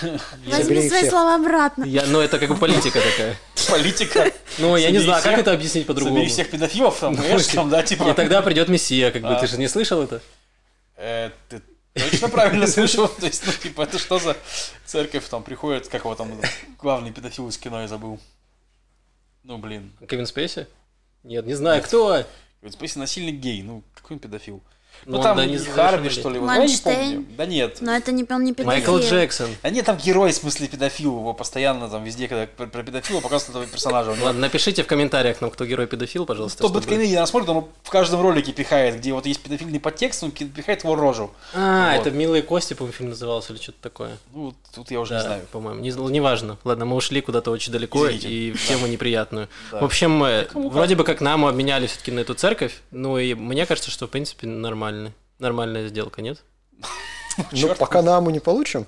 Боже. Возьми свои слова обратно. Я, ну, это как бы политика такая. политика... Ну, я не знаю, как это объяснить по-другому. Собери всех педофилов, там, знаешь, там, да, типа... И тогда придет Мессия, как бы. Ты же не слышал это? Э, ты точно правильно слышал? То есть, ну, типа, это что за церковь там приходит, как его там, главный педофил из кино я забыл. Ну, блин. Кевин Спейси? Нет, не знаю, кто. Ведь Спейси насильник гей, ну, какой он педофил? Ну, Ну, там да, не Харви, что ли? вот, я не Манштейн? помню. Да нет. Но это не, он не педофил. Майкл Джексон. А нет, там герой, в смысле, педофил. Его постоянно там везде, когда про, педофила показывают этого персонажа. Ладно, напишите в комментариях нам, кто герой педофил, пожалуйста. Кто чтобы- Бэткомедия нас смотрит, он в каждом ролике пихает, где вот есть педофильный подтекст, он пихает его рожу. А, Вот. это «Милые кости», по-моему, фильм назывался или что-то такое. Ну, тут я уже Да, не знаю. по-моему. Не, ну, неважно. Ладно, мы ушли куда-то очень далеко Извините. и в тему неприятную. Да. В общем, э, вроде бы как нам обменяли все-таки на эту церковь. Ну и мне кажется, что в принципе нормально. Нормальная сделка, нет? Ну, пока наму не получим.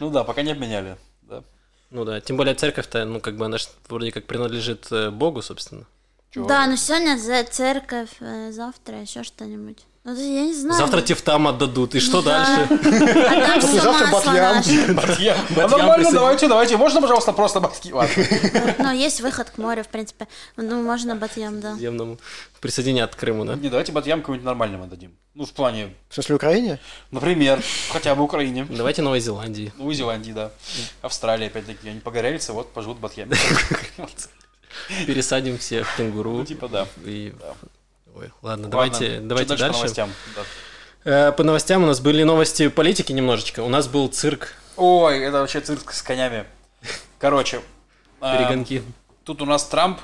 Ну да, пока не обменяли. Да. Ну да, тем более церковь-то, ну как бы она вроде как принадлежит э, Богу, собственно. Чего? Да, но сегодня за церковь, э, завтра еще что-нибудь. Ну, я не знаю. Завтра тефтам отдадут, и что Да. дальше? А Батьям. Батьям. А Батьям нормально, давайте, давайте. Можно, пожалуйста, просто батьки? Но есть выход к морю, в принципе. Ну, можно Батьям, да. Земному присоединят к Крыму, да? Не, давайте батьям кого-нибудь нормального дадим. Ну, в плане, В смысле, Украине? например, хотя бы Украине. Давайте Новой Зеландии. Новой Зеландии, да. Австралия, опять-таки. Они погорелись, вот поживут батьями. Пересадим всех в кенгуру. Ну, типа, да. И... Ой, ладно, Ладно, давайте, что давайте по дальше. новостям? Да. Э, По новостям у нас были новости политики немножечко. У нас был цирк, Ой, это вообще цирк с конями. Короче, а, перегонки. тут у нас Трамп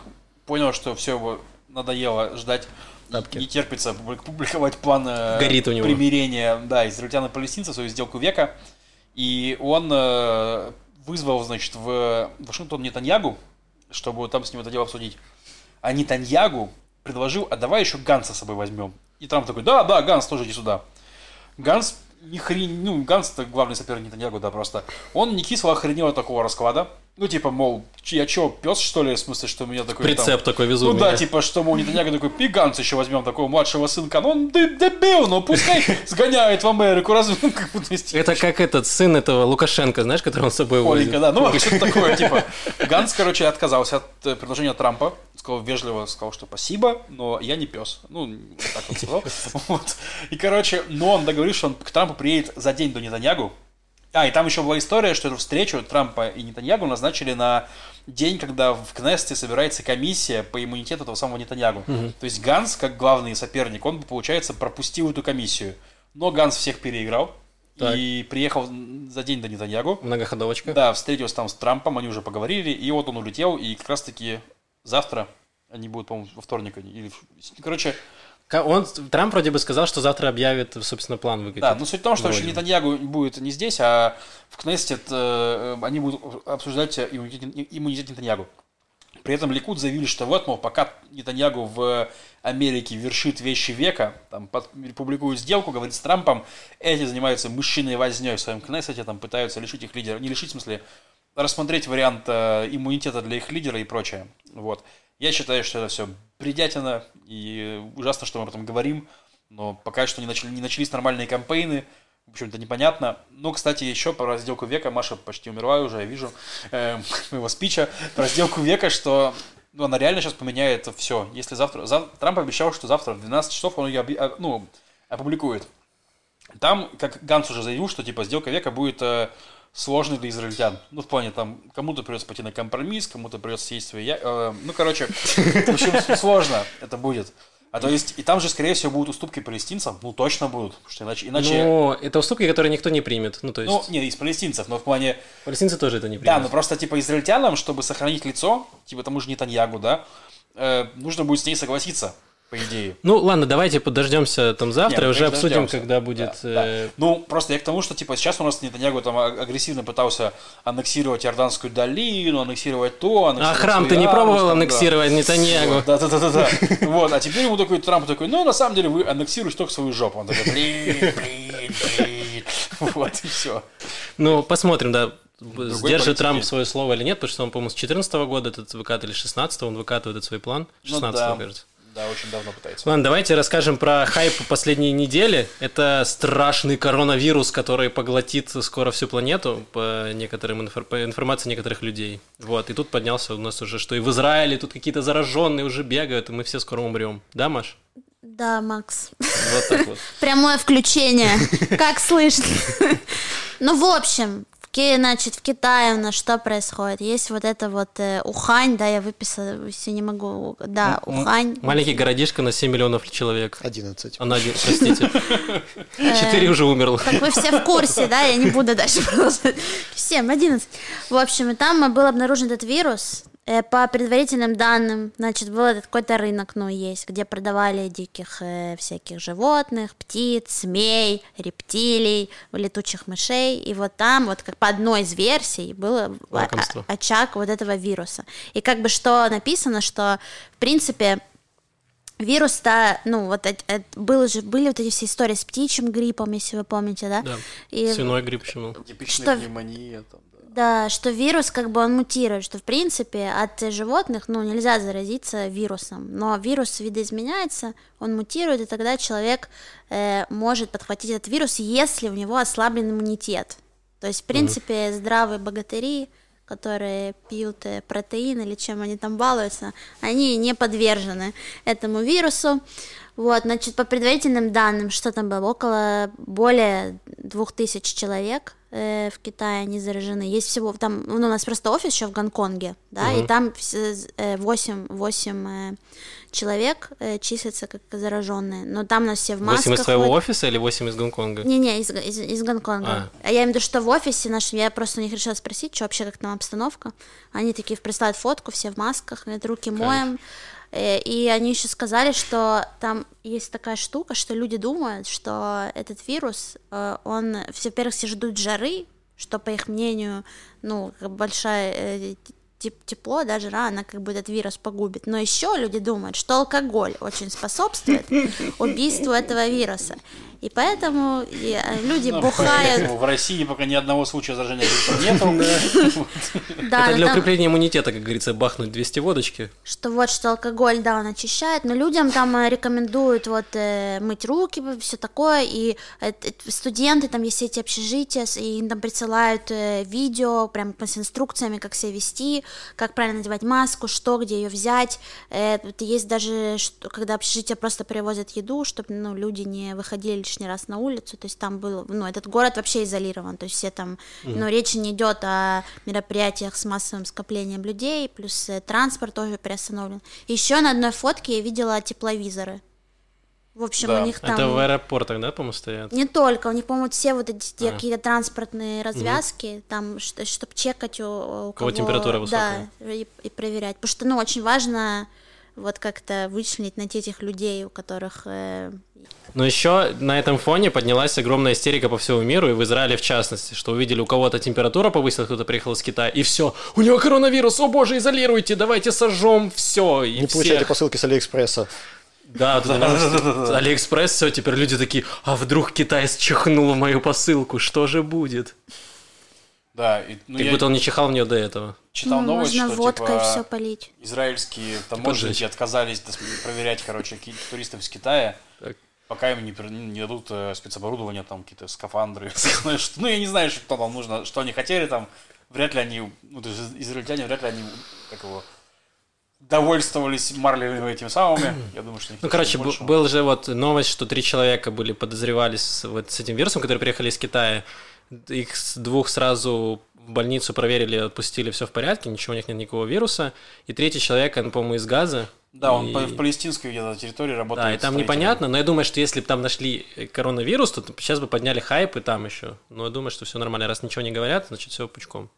понял, что все его надоело ждать. Тапки. Не терпится публик- публиковать план э, Горит у него. примирения да, израильтян и палестинцев, свою сделку века. И он э, вызвал, значит, в Вашингтон Нетаньягу, чтобы там с ним это дело обсудить. А Нетаньягу предложил, а давай еще Ганса с собой возьмем. И Трамп такой, да, да, Ганс тоже иди сюда. Ганс ни хрен, ну, Ганс это главный соперник Нетаньягу, да, просто. Он не кисло охренел от такого расклада. Ну, типа, мол, я чё, пес, что ли, в смысле, что у меня такой там- Прицеп такой ну везу. да, типа, что мы у Нетаньяга такой, и Ганс еще возьмем такого младшего сынка. Ну он дебил, ну пускай сгоняет в Америку, разве ну, как бы, то есть, Это как этот сын этого Лукашенко, знаешь, который он с собой возит. Да, ну что-то такое, типа. Ганс, короче, отказался от э, предложения Трампа сказал вежливо, сказал, что спасибо, но я не пес. Ну, так вот сказал. И, короче, но он договорился, что он к Трампу приедет за день до Нетаньягу. А, и там еще была история, что эту встречу Трампа и Нетаньягу назначили на день, когда в Кнессете собирается комиссия по иммунитету этого самого Нетаньягу. То есть Ганс, как главный соперник, он, получается, пропустил эту комиссию. Но Ганс всех переиграл. Так. И приехал за день до Нетаньягу. Многоходовочка. Да, встретился там с Трампом, они уже поговорили, и вот он улетел, и как раз-таки завтра, они будут, по-моему, во вторник, или... Короче, Он, Трамп вроде бы сказал, что завтра объявит, собственно, план выкатит. да, но суть в том, что бы. Нетаньягу будет не здесь, а в Кнессете э, они будут обсуждать иммунитет, иммунитет Нетаньягу. При этом Ликуд заявили, что вот, мол, пока Нетаньягу в Америке вершит вещи века, там, под- публикует сделку, говорит с Трампом, эти занимаются мужчиной возней в своем Кнессете, там, пытаются лишить их лидера, не лишить, в смысле, рассмотреть вариант э, иммунитета для их лидера и прочее. Вот. Я считаю, что это все бредятина, и ужасно, что мы об этом говорим, но пока что не, начали, не начались нормальные кампейны, в общем-то, непонятно. Ну, кстати, еще про сделку века. Маша почти умерла уже, я вижу э, моего спича. Про сделку века, что ну, она реально сейчас поменяет все. Если завтра... зав- Трамп обещал, что завтра в 12 часов он ее объ- а, ну, опубликует. Там, как Ганс уже заявил, что типа сделка века будет э, сложной для израильтян. Ну, в плане там, кому-то придется пойти на компромисс, кому-то придется съесть свои я... э, ну, короче, в общем, сложно это будет. А то есть, и там же, скорее всего, будут уступки палестинцам. Ну, точно будут. Потому что иначе... иначе... Но это уступки, которые никто не примет. Ну, то есть, Ну, не, из палестинцев, но в плане... палестинцы тоже это не Да, примут. но просто, типа, израильтянам, чтобы сохранить лицо, типа тому же Нетаньягу, да, э, нужно будет с ней согласиться, по идее. Ну, ладно, давайте подождемся там завтра, Не, и уже обсудим, когда будет... Да, да. э, Ну, просто я к тому, что, типа, сейчас у нас Нетаньягу там а- агрессивно пытался аннексировать Иорданскую долину, аннексировать то, А аннексировать храм ты не Иордан, пробовал там, аннексировать Нетаньягу? Да, да, да, да, да. Вот, а теперь ему такой Трамп такой, ну, на самом деле, вы аннексируете только свою жопу. Он такой, блин, блин, блин. Вот, и все. Ну, посмотрим, да, сдержит политики. Трамп свое слово или нет, потому что он, по-моему, с 14 года этот выкатывает, или 16 он выкатывает этот свой план. Ну 16 да. кажется. Да, очень давно пытается. Ладно, давайте расскажем про хайп последней недели. Это страшный коронавирус, который поглотит скоро всю планету, по некоторым инфор- по информации некоторых людей. Вот, и тут поднялся у нас уже, что и в Израиле тут какие-то зараженные уже бегают, и мы все скоро умрем. Да, Маш? Да, Макс. Вот так вот. Прямое включение. Как слышно? Ну, в общем, Ки- значит, в Китае у нас что происходит? Есть вот это вот э, Ухань, да, я выписала, все не могу, да, Ухань. Маленький городишко на 7 миллионов человек. 11. Она один, простите. Четыре уже умерло. Так вы все в курсе, да, я не буду дальше продолжать. 7, 11. В общем, и там был обнаружен этот вирус. Э, По предварительным данным, значит, был этот какой-то рынок, ну, есть, где продавали диких э, всяких животных, птиц, змей, рептилий, летучих мышей. И вот там, вот как по одной из версий, был о- Лакомство. очаг вот этого вируса. И как бы что написано, что, в принципе, Вирус-то, ну, вот эт- эт- было же, были вот эти все истории с птичьим гриппом, если вы помните, да? Да. И, Свиной грипп был. Типичная Что- пневмония там, да. что вирус, как бы он мутирует, что, в принципе, от животных, ну, нельзя заразиться вирусом, но вирус видоизменяется, он мутирует, и тогда человек э, может подхватить этот вирус, если у него ослаблен иммунитет. То есть, в принципе, здравые богатыри, которые пьют э, протеин или чем они там балуются, они не подвержены этому вирусу. Вот, значит, по предварительным данным, что там было, около более двух тысяч человек в Китае они заражены. Есть всего, там, ну, у нас просто офис еще в Гонконге, да, и там вс- э, 8, 8 э, человек э, числятся как зараженные, но там у нас все в масках. 8 из твоего ходят. офиса или 8 из Гонконга? Не-не, из, из, из Гонконга. А. А. я имею в виду, что в офисе нашем, я просто у них решила спросить, что вообще, как там обстановка. Они такие присылают фотку, все в масках, говорят, руки моем. Э, И они еще сказали, что там есть такая штука, что люди думают, что этот вирус, э, он, во-первых, все ждут жары, что, по их мнению, ну, большая э, теп- тепло, да, жара, она как бы этот вирус погубит. Но еще люди думают, что алкоголь очень способствует убийству этого вируса. И поэтому и, э, люди Ну, бухают. поэтому В России пока ни одного случая заражения нету. Это для укрепления иммунитета, как говорится, бахнуть 200 водочки. что вот что алкоголь, да, он очищает, но людям там э, рекомендуют вот э, мыть руки, все такое, и студенты там есть эти общежития, и им там присылают видео, прям с инструкциями, как себя вести, как правильно надевать маску, что, где ее взять. Есть даже, когда общежитие просто привозят еду, чтобы ну, люди не выходили лишний раз на улицу. То есть там был, ну, этот город вообще изолирован. То есть все там, ну, речь не идет о мероприятиях с массовым скоплением людей, плюс э, транспорт тоже приостановлен. Еще на одной фотке я видела тепловизоры. В общем, Да. у них там... Это в аэропортах, да, по-моему, стоят? Не только, у них, по-моему, все вот эти А. какие-то транспортные развязки, там, чтобы чекать у, у кого... температура высокая. Да, и, и проверять. Потому что, ну, очень важно вот как-то вычленить, найти этих людей, у которых... э, Но еще на этом фоне поднялась огромная истерика по всему миру, и в Израиле в частности, что увидели, у кого-то температура повысилась, кто-то приехал из Китая, и все, у него коронавирус, о боже, изолируйте, давайте сожжем все. И Не получайте всех. посылки с Алиэкспресса. Да, это новость. Алиэкспресс, все, теперь люди такие, а вдруг китаец чихнул в мою посылку, что же будет? Да, и, ну, Как я будто он не чихал в нее до этого. Читал ну, новость, можно что водкой типа, все полить. израильские таможенники поджечь. отказались проверять, короче, туристов из Китая, Так. пока им не, не дадут э, спецоборудование, там какие-то скафандры. ну, я не знаю, что там нужно, что они хотели там. Вряд ли они, ну, то есть израильтяне, вряд ли они, как его, довольствовались марлевыми этими самыми. Я думаю, что Ну, короче, б- большего. был же вот новость, что три человека были подозревались вот, с этим вирусом, которые приехали из Китая. Их с двух сразу в больницу проверили, отпустили, все в порядке, ничего у них нет никакого вируса. И третий человек, он, по-моему, из Газа. Да, он И- в палестинской где-то территории работает. Да, и там непонятно, но я думаю, что если бы там нашли э, коронавирус, то сейчас бы подняли хайп и там еще. Но я думаю, что все нормально. Раз ничего не говорят, значит, все пучком.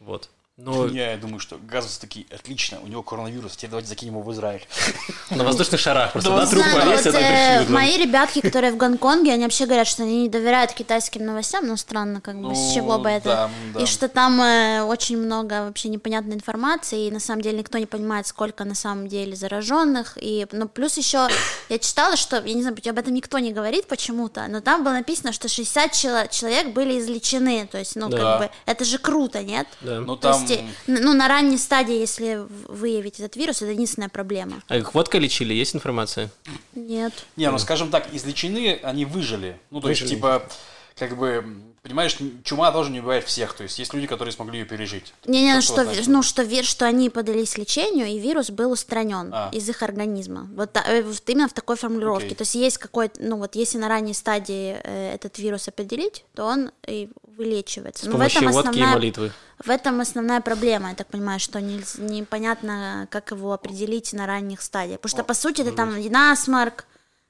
Вот. Ну, Я думаю, что газовцы такие, отлично, у него коронавирус, теперь давайте закинем его в Израиль. на воздушных шарах просто, Да, труп повесят, э, мои ребятки, которые в Гонконге, они вообще говорят, что они не доверяют китайским новостям, ну странно, как бы, с Ну, чего бы это. И что там э, очень много вообще непонятной информации, и на самом деле никто не понимает, сколько на самом деле зараженных. И, ну, плюс еще я читала, что, я не знаю, об этом никто не говорит почему-то, но там было написано, что 60 чело- человек были излечены. То есть, ну, как бы, это же круто, нет? Да. Ну там, есть, ну, на ранней стадии, если выявить этот вирус, это единственная проблема. А их водкой лечили, есть информация? Нет. не, ну скажем так, излечены, они выжили. Ну, то есть, Выжили. типа, как бы, понимаешь, чума тоже не убивает всех. То есть, есть люди, которые смогли ее пережить. Не-не, Что что, значит? ну, что, вир, что они подались лечению, и вирус был устранен А. из их организма. Вот, э, вот именно в такой формулировке. Окей. То есть есть какой-то, ну вот если на ранней стадии э, этот вирус определить, то он и вылечивается. С Но в помощью этом водки и основная- молитвы. В этом основная проблема, я так понимаю, что нельз- непонятно, как его определить на ранних стадиях. Потому что, по сути, это там и насморк,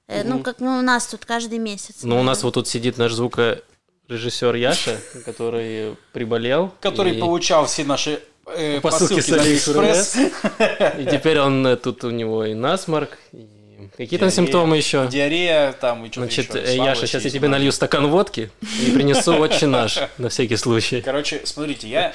э, ну, как ну, у нас тут каждый месяц. Ну, у нас вот тут сидит наш звукорежиссер Яша, который приболел. Который и, получал все наши э, Посылки посылки, с. Алиэкспресс. и теперь он э, тут у него и насморк, и какие там Диарея. симптомы еще? Диарея там и что-то Значит, еще. э, Яша, сейчас я тебе налью стакан водки и принесу очень наш, на всякий случай. Короче, смотрите, я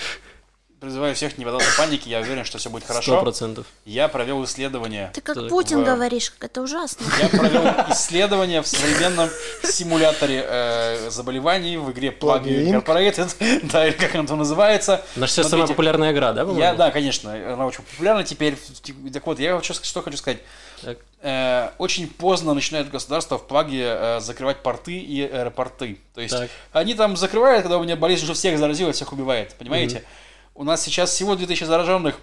призываю всех не поддаться панике, я уверен, что все будет Сто хорошо. процентов. Я провел исследование. Ты как Путин в- говоришь, как это ужасно. Я провел исследование в современном симуляторе э, заболеваний в игре Plug Incorporated, да, или как она там называется. Наша сейчас самая Смотрите, популярная игра, да, Я, по-моему? да, конечно, она очень популярна теперь. Так вот, я хочу, что хочу сказать. Так. Э, очень поздно начинает государство в плаге э, закрывать порты и аэропорты. То есть Так. они там закрывают, когда у меня болезнь уже всех заразила, всех убивает. Понимаете? У нас сейчас всего 2000 зараженных.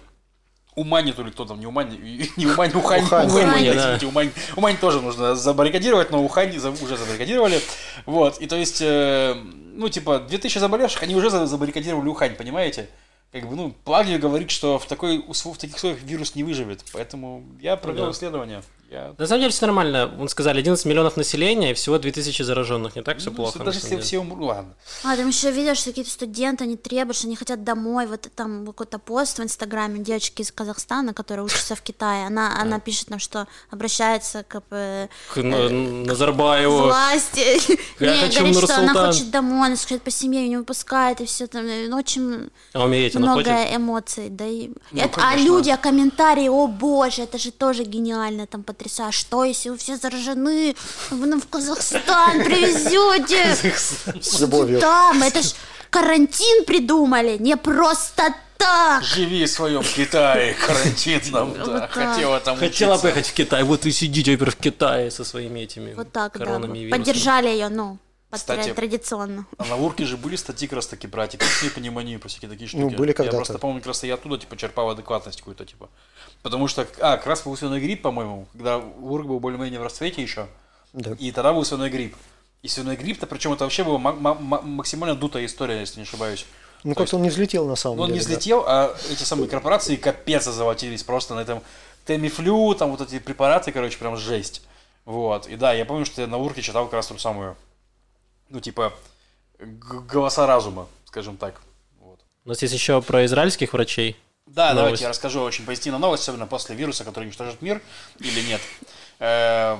Умань то ли кто там, не Умань, не Умань, Ухань, Ухань. Ухань, Ухань, да. извините, Умань, Умань тоже нужно забаррикадировать, но Ухань уже забаррикадировали, вот, и то есть, э, ну, типа, 2000 заболевших, они уже за- забаррикадировали Ухань, понимаете? Как бы, ну, Плаги говорит, что в, такой, в таких условиях вирус не выживет, поэтому я провел Да. исследование. Я... На самом деле все нормально. Он сказали 11 миллионов населения и всего 2000 зараженных. Не так все Ну, плохо. Даже если деле. все умрут, ладно. А, там еще видишь, что какие-то студенты, они требуют, что они хотят домой. Вот там какой-то пост в Инстаграме девочки из Казахстана, которая учится в Китае. Она, она пишет нам, что обращается к э, К Н- Назарбаеву. власти. Я Не, говорит, что она хочет домой, она скажет по семье, ее не выпускает, и все там. э, ну, Очень А умереть она много эмоций. Да и... Ну, Это- а люди, а комментарии, о боже, это же тоже гениально, там потрясающе. Что, если вы все заражены, вы нам в Казахстан привезете? С любовью. Там, это ж карантин придумали, не просто так. Живи в своем Китае карантинном, да, Вот так. хотела там Хотела поехать в Китай. Вот и сидите теперь в Китае со своими этими Вот так, да. Поддержали ее, ну. Кстати, традиционно. А на урке же были статьи как раз таки про атипичную пневмонию, про всякие такие штуки. Ну, были Я когда-то. просто помню, как раз я оттуда, типа, черпал адекватность какую-то, типа. Потому что, а, как раз был свиной грипп, по-моему, когда урк был более-менее в расцвете еще, Да. и тогда был свиной грипп. И свиной грипп-то, причем это вообще была ма- ма- ма- максимально дутая история, если не ошибаюсь. Ну, То как-то он не взлетел на самом Ну, он деле. не да. взлетел, а эти самые корпорации капец заводились просто на этом Темифлю, там вот эти препараты, короче, прям жесть. Вот. И да, я помню, что я на урке читал как раз ту самую, ну, типа, голоса разума, скажем так. Вот. У нас есть еще про израильских врачей. Да, Новость. давайте я расскажу очень позитивную новость, особенно после вируса, который уничтожит мир, или нет. Э,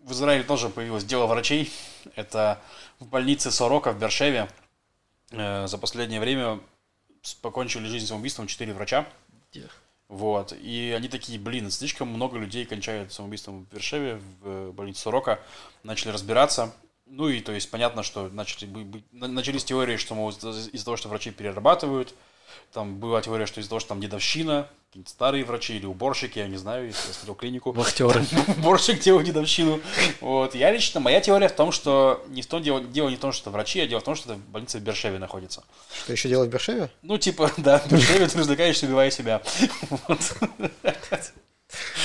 В Израиле тоже появилось дело врачей. Это в больнице Сорока в Бершеве. Э, За последнее время покончили жизнь самоубийством 4 врача. Вот. И они такие, блин, слишком много людей кончают самоубийством в Бершеве, в э, больнице Сорока. Начали разбираться. Ну и то есть понятно, что начали, начались теории, что мол, из- из-за того, что врачи перерабатывают, там была теория, что из-за того, что там дедовщина, какие-нибудь старые врачи или уборщики, я не знаю, если я смотрел клинику. Вахтеры. Уборщик делал дедовщину. Вот. Я лично, моя теория в том, что не в том дело, дело не в том, что это врачи, а дело в том, что это больница в Бершеве находится. Что еще делать в Бершеве? Ну, типа, да, в Бершеве ты развлекаешься, убивая себя.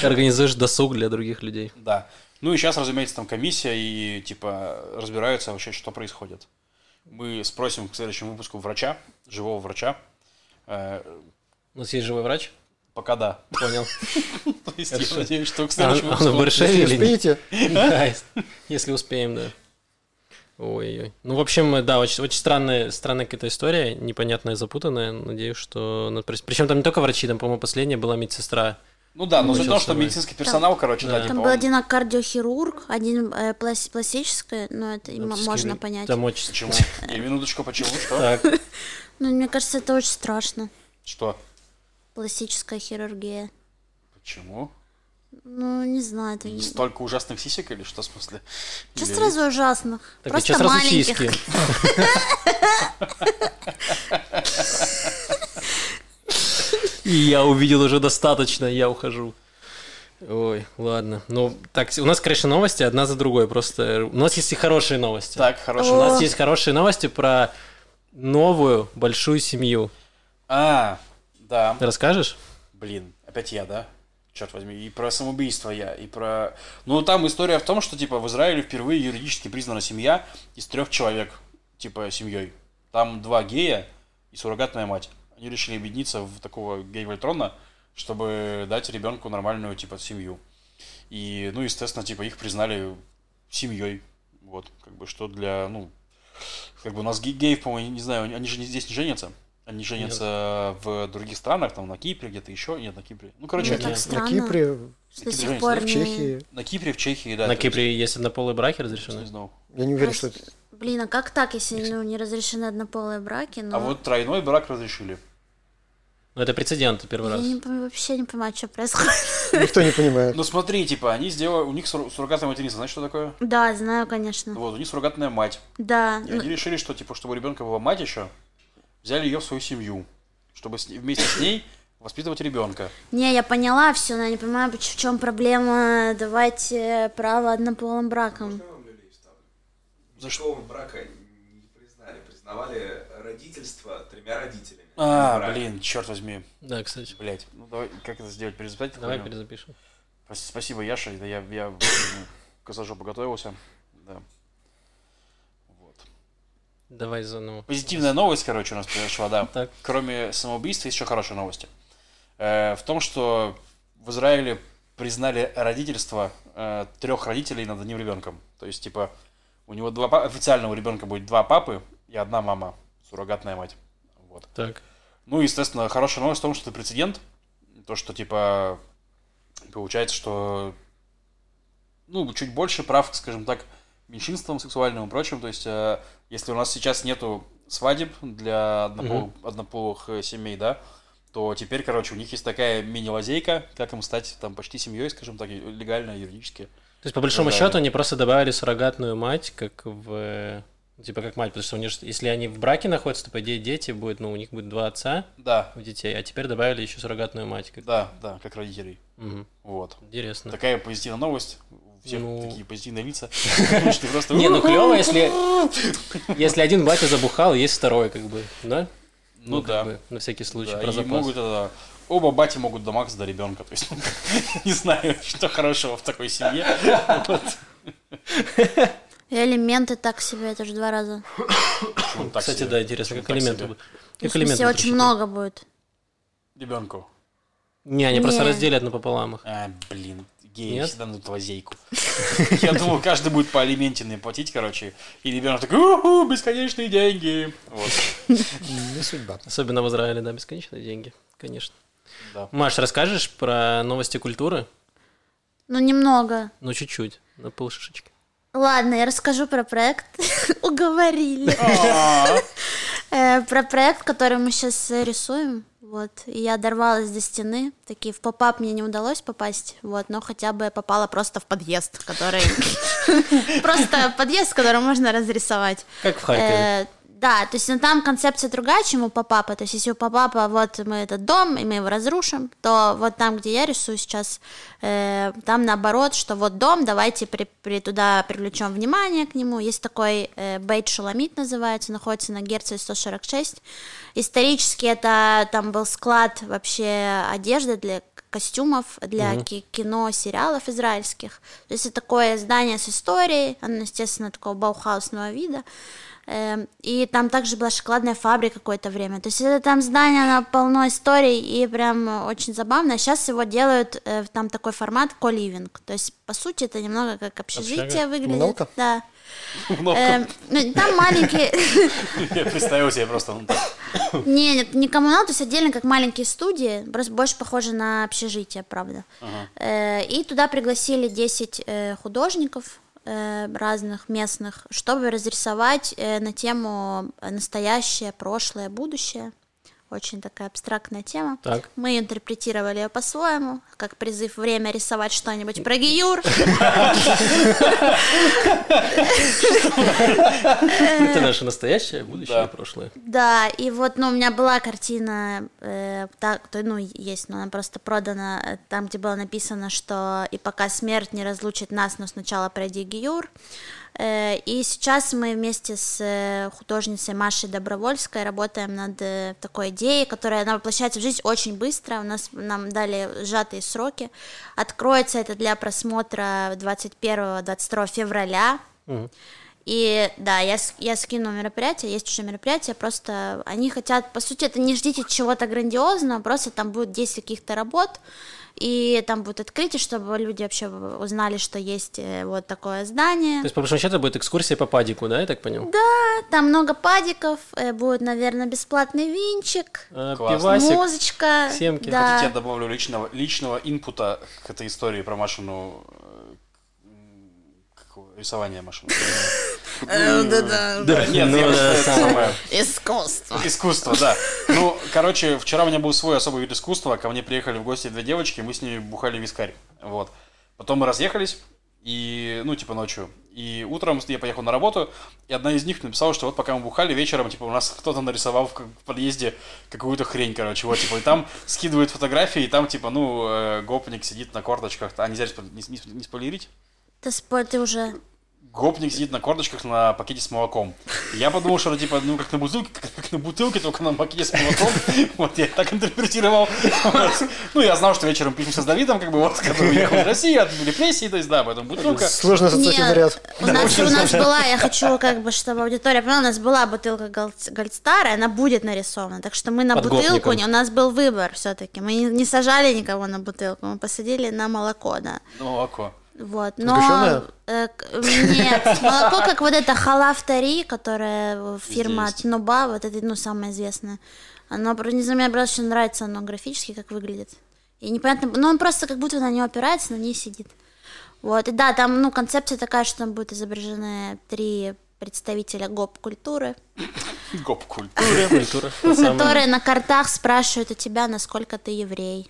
Ты организуешь досуг для других людей. Да. Ну и сейчас, разумеется, там комиссия и, типа, разбираются вообще, что происходит. Мы спросим к следующему выпуску врача, живого врача. Э, У нас есть живой врач? Пока да. Понял. То есть я надеюсь, что к А следующему он- он в выпуску... Если или нет? успеете, Да, если- если успеем, да. Ой-ой. Ну, в общем, да, очень, очень странная, странная какая-то история, непонятная, запутанная. Надеюсь, что... ну, Причем там не только врачи, там, по-моему, последняя была медсестра. Ну да, но за то, что медицинский персонал, короче, да, Да. Там был один кардиохирург, один э, плас- пластическое, но это м- можно понять. Там очень... Почему? И минуточку, почему? Что? Ну, мне кажется, это очень страшно. Что? Пластическая хирургия. Почему? Ну, не знаю, это не... Столько ужасных сисек или что в смысле? Что Или- сразу ужасных? так Просто маленьких. И я увидел уже достаточно, я ухожу. Ой, ладно. Ну, так, у нас, конечно, новости одна за другой. Просто у нас есть и хорошие новости. Так, У хорошо. нас есть хорошие новости про новую большую семью. А, да. Расскажешь? Блин, опять я, да? Черт возьми, и про самоубийство я, и про... Ну, там история в том, что, типа, в Израиле впервые юридически признана семья из трех человек, типа, семьей. Там два гея и суррогатная мать. Они решили объединиться в такого гей-вольтрона, чтобы дать ребенку нормальную, типа, семью. И, ну, естественно, типа, их признали семьей. Вот, как бы, что для, ну, как бы у нас ге- геев, по-моему, не знаю, они же не- здесь не женятся. Они женятся в других странах, там, на Кипре, где-то еще. Нет, на Кипре. Ну, короче, Ну, они- так на. Кипре, Что до Кипре сих пор в Чехии. на Кипре, в Чехии, да. На то есть, Кипре есть однополые браки не разрешены? Я не уверен, что Просто- это... Блин, а как так, если ну, не разрешены однополые браки? Но... А вот тройной брак разрешили. Ну, это прецедент первый Я раз. не, пом- вообще не понимаю, что происходит. Никто не понимает. Ну смотри, типа, они сделали, у них сур- суррогатная материнство, знаешь, что такое? Да, знаю, конечно. Вот, у них суррогатная мать. Да. И ну, они решили, что, типа, чтобы у ребенка была мать еще, взяли ее в свою семью, чтобы с вместе с ней воспитывать ребенка. Не, я поняла все, но я не понимаю, в чем проблема давать право однополым бракам. Никакого брака не признали. Признавали родительство тремя родителями. А, блин, черт возьми. Да, кстати. Блять, ну давай, как это сделать? Перезаписать? Давай хуйню? перезапишем. Спас- Спасибо, Яша, да я, я косожопу готовился. Да. Вот. Давай заново. Позитивная новость, короче, у нас произошла, да. Так. Кроме самоубийства, есть еще хорошие новости. Э, в том, что в Израиле признали родительство э, трех родителей над одним ребенком. То есть, типа, у него два па- официально у ребенка будет два папы и одна мама, суррогатная мать. Вот. Так. Ну, естественно, хорошая новость в том, что это прецедент. То, что, типа, получается, что, ну, чуть больше прав, скажем так, меньшинствам сексуальным и прочим. То есть, э, если у нас сейчас нету свадеб для однопол- однополых э, семей, да, то теперь, короче, у них есть такая мини-лазейка, как им стать там почти семьей, скажем так, легально, юридически. То есть, по большому Да. счету, они просто добавили суррогатную мать, как в... э, Типа как мать, потому что у них, если они в браке находятся, то, по идее, дети будет, ну, у них будет два отца Да, у детей, а теперь добавили еще суррогатную мать. Как... да, да, как родителей. Мгм. Вот. Интересно. Такая позитивная новость. у всех Ну. такие позитивные лица. Не, ну клево, если, если один батя забухал, есть второй, как бы, да? Ну как да. на всякий случай, про запас. это... Оба бати могут до Макса, до ребенка. То есть, не знаю, что хорошего в такой семье. Элементы так себе, это же два раза. Ну, так Кстати, себе. да, интересно, Почему как так элементы себе? будут. Как смысле, элементы будут очень рассчитаны? много будет. Ребенку. Не, они просто Не. разделят напополам их. А, блин, геи Нет? всегда дадут лазейку. Я думал, каждый будет по алиментиной платить, короче. И ребенок такой, уху, бесконечные деньги. Вот, Не судьба. Особенно в Израиле, да, бесконечные деньги, конечно. да. Маш, расскажешь про новости культуры? Ну, немного. Ну, чуть-чуть, на полшишечки. Ладно, я расскажу про проект. Уговорили. А, Э, Про проект, который мы сейчас рисуем. Вот. И я дорвалась до стены. Такие в попап мне не удалось попасть. Вот, но хотя бы я попала просто в подъезд, который. Просто подъезд, который можно разрисовать. Как в Харькове. Да, то есть ну, там концепция другая, чем у Попапа. То есть если у Попапа вот мы этот дом, и мы его разрушим, то вот там, где я рисую сейчас, э, там наоборот, что вот дом, давайте при, при- туда привлечем внимание к нему. Есть такой э, Бейт Шуламит называется, находится на Герце 146. Исторически это там был склад вообще одежды для костюмов для ки- кино, сериалов израильских. То есть это такое здание с историей, оно, естественно, такого баухаусного вида. Эм, И там также была шоколадная фабрика какое-то время. То есть это там здание, оно полно историй и прям э, очень забавно. Сейчас его делают, э, там такой формат co-living. То есть, по сути, это немного как общежитие Общага? выглядит. Коммуналка? Да. Ну, Там маленькие... Я представил себе просто, ну, так. Не, нет, не коммунал, то есть отдельно как маленькие студии, просто больше похоже на общежитие, правда. Э, И туда пригласили 10 э, художников э, разных местных, чтобы разрисовать э, на тему настоящее, прошлое, будущее. Очень такая абстрактная тема. Так. Мы интерпретировали ее по-своему, как призыв время рисовать что-нибудь про Гиюр. Это наше настоящее, будущее прошлое. Да, и вот, ну, у меня была картина, э, ну, есть, но она просто продана, э, там, где было написано, что и пока смерть не разлучит нас, но сначала пройди Гиюр. Э, и сейчас мы вместе с э, художницей Машей Добровольской работаем над э, такой идеей, которая она воплощается в жизнь очень быстро. У нас нам дали сжатые сроки. Откроется это для просмотра 21-22 февраля. И да, я, я скину мероприятие, есть уже мероприятие, просто они хотят, по сути, это не ждите чего-то грандиозного, просто там будет 10 каких-то работ, и там будет открытие, чтобы люди вообще узнали, что есть э, вот такое здание. То есть, по большому счету, будет экскурсия по падику, да, я так понял? Да, там много падиков, э, будет, наверное, бесплатный винчик, А. Пивасик. музычка. семки. Да. Хотите, я добавлю личного, личного инпута к этой истории про Машину рисование машины. Да-да. Да, нет, ну я да, самое. Искусство. Искусство, да. Ну, короче, вчера у меня был свой особый вид искусства. Ко мне приехали в гости две девочки, мы с ними бухали вискарь. Вот. Потом мы разъехались, и, ну, типа, ночью. И утром я поехал на работу, и одна из них написала, что вот пока мы бухали вечером, типа, у нас кто-то нарисовал в, подъезде какую-то хрень, короче, вот, типа, и там скидывают фотографии, и там, типа, ну, э, гопник сидит на корточках. А, нельзя не, не, не спойлерить? Ты спор, ты уже... Гопник сидит на корточках на пакете с молоком. Я подумал, что типа, ну как на бутылке, как, как на бутылке, только на пакете с молоком. Вот я так интерпретировал. Ну, я знал, что вечером пишемся с Давидом, как бы вот, который уехал из России от репрессий, то есть, да, поэтому бутылка. Сложно Нет, ряд. У нас, у нас была, я хочу, как бы, чтобы аудитория поняла, у нас была бутылка Гольдстара, она будет нарисована. Так что мы на бутылку, у нас был выбор все-таки. Мы не, сажали никого на бутылку, мы посадили на молоко, да. Молоко. Вот, но... Сгущенное? э, нет, молоко, как вот это халафтари, которая фирма есть. Тнуба, вот это, ну, самое известное. Оно, не знаю, мне просто очень нравится оно графически, как выглядит. И непонятно, ну, он просто как будто на него опирается, на ней сидит. Вот, и да, там, ну, концепция такая, что там будут изображены три представителя гоп-культуры, самая. которые на картах спрашивают у тебя, насколько ты еврей.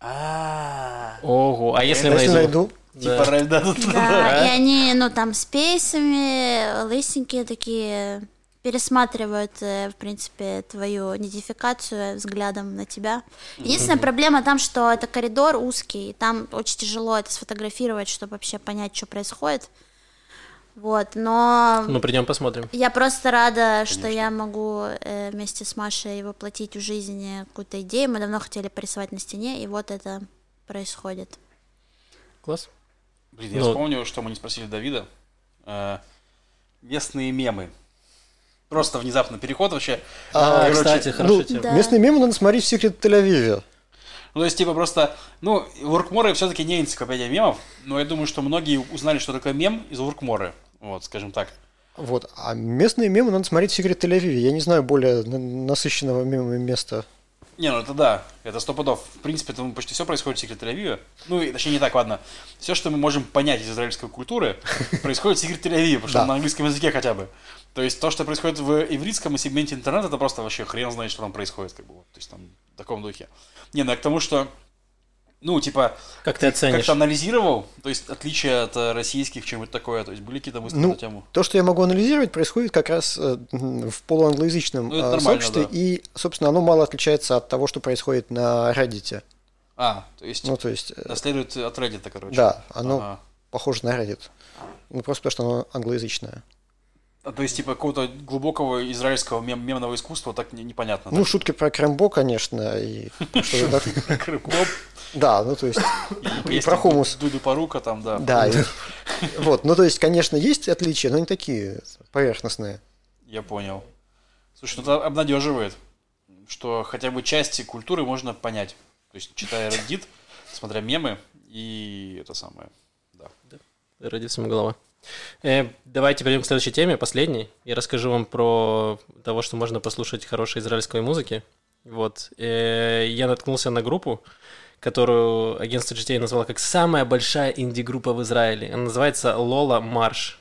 А, Ого, а если Если найду? Типа, да, да, да, да. Да, и они, ну, там с пейсами, лысенькие такие, пересматривают, э, в принципе, твою идентификацию взглядом на тебя. Единственная проблема там, что это коридор узкий, и там очень тяжело это сфотографировать, чтобы вообще понять, что происходит. Вот, но Ну, придем посмотрим. я просто рада, что я могу э, вместе с Машей воплотить в жизни какую-то идею. Мы давно хотели порисовать на стене, и вот это происходит. Класс. Блин, я Ну- вспомнил, что мы не спросили Давида. Э, местные мемы. Просто внезапно переход вообще. А, Короче, кстати, хорошая Ну. Да. местные мемы надо смотреть в Секрет Тель-Авиве. Ну, то есть, типа, просто, ну, Воркморы все-таки не энциклопедия мемов, но я думаю, что многие узнали, что такое мем из Воркморы. Вот, скажем так. Вот. А местные мемы надо смотреть в Секрет Тель-Авиве. Я не знаю более на- насыщенного мемами места. Не, ну это да, это сто пудов. В принципе, там почти все происходит в Секрет Тель-Авиве. Ну, и, точнее, не так, ладно. Все, что мы можем понять из израильской культуры, происходит в Секрет Тель-Авиве, потому что на английском языке хотя бы. То есть то, что происходит в ивритском сегменте интернета, это просто вообще хрен знает, что там происходит, как бы, вот. то есть там в таком духе. Не, ну я к тому, что, ну, типа, Как ты оценишь? как-то анализировал, то есть отличия от э, российских, чем-нибудь такое, то есть были какие-то мысли Ну, на тему? То, что я могу анализировать, происходит как раз э, в полуанглоязычном Ну, э, сообществе, да. и, собственно, оно мало отличается от того, что происходит на Reddit. А, то есть Ну, то есть, наследует от Reddit, короче. да, оно Ага. похоже на Reddit. Ну, просто потому, что оно англоязычное. А, то есть, типа, какого-то глубокого израильского мем- мемного искусства так не- непонятно. Ну, шутки про Крембо, конечно, и так- Да, ну, то есть, и про хумус. Дуду Парука там, да. Да, вот, ну, то есть, конечно, есть отличия, но не такие поверхностные. Я понял. Слушай, ну это обнадеживает, что хотя бы части культуры можно понять. То есть, читая Reddit, смотря мемы и это самое. Да. Родится голова. Э, давайте перейдем к следующей теме, последней. Я расскажу вам про того, что можно послушать хорошей израильской музыки. Вот. Э, я наткнулся на группу, которую агентство GTA назвало как самая большая инди-группа в Израиле. Она называется Лола Марш.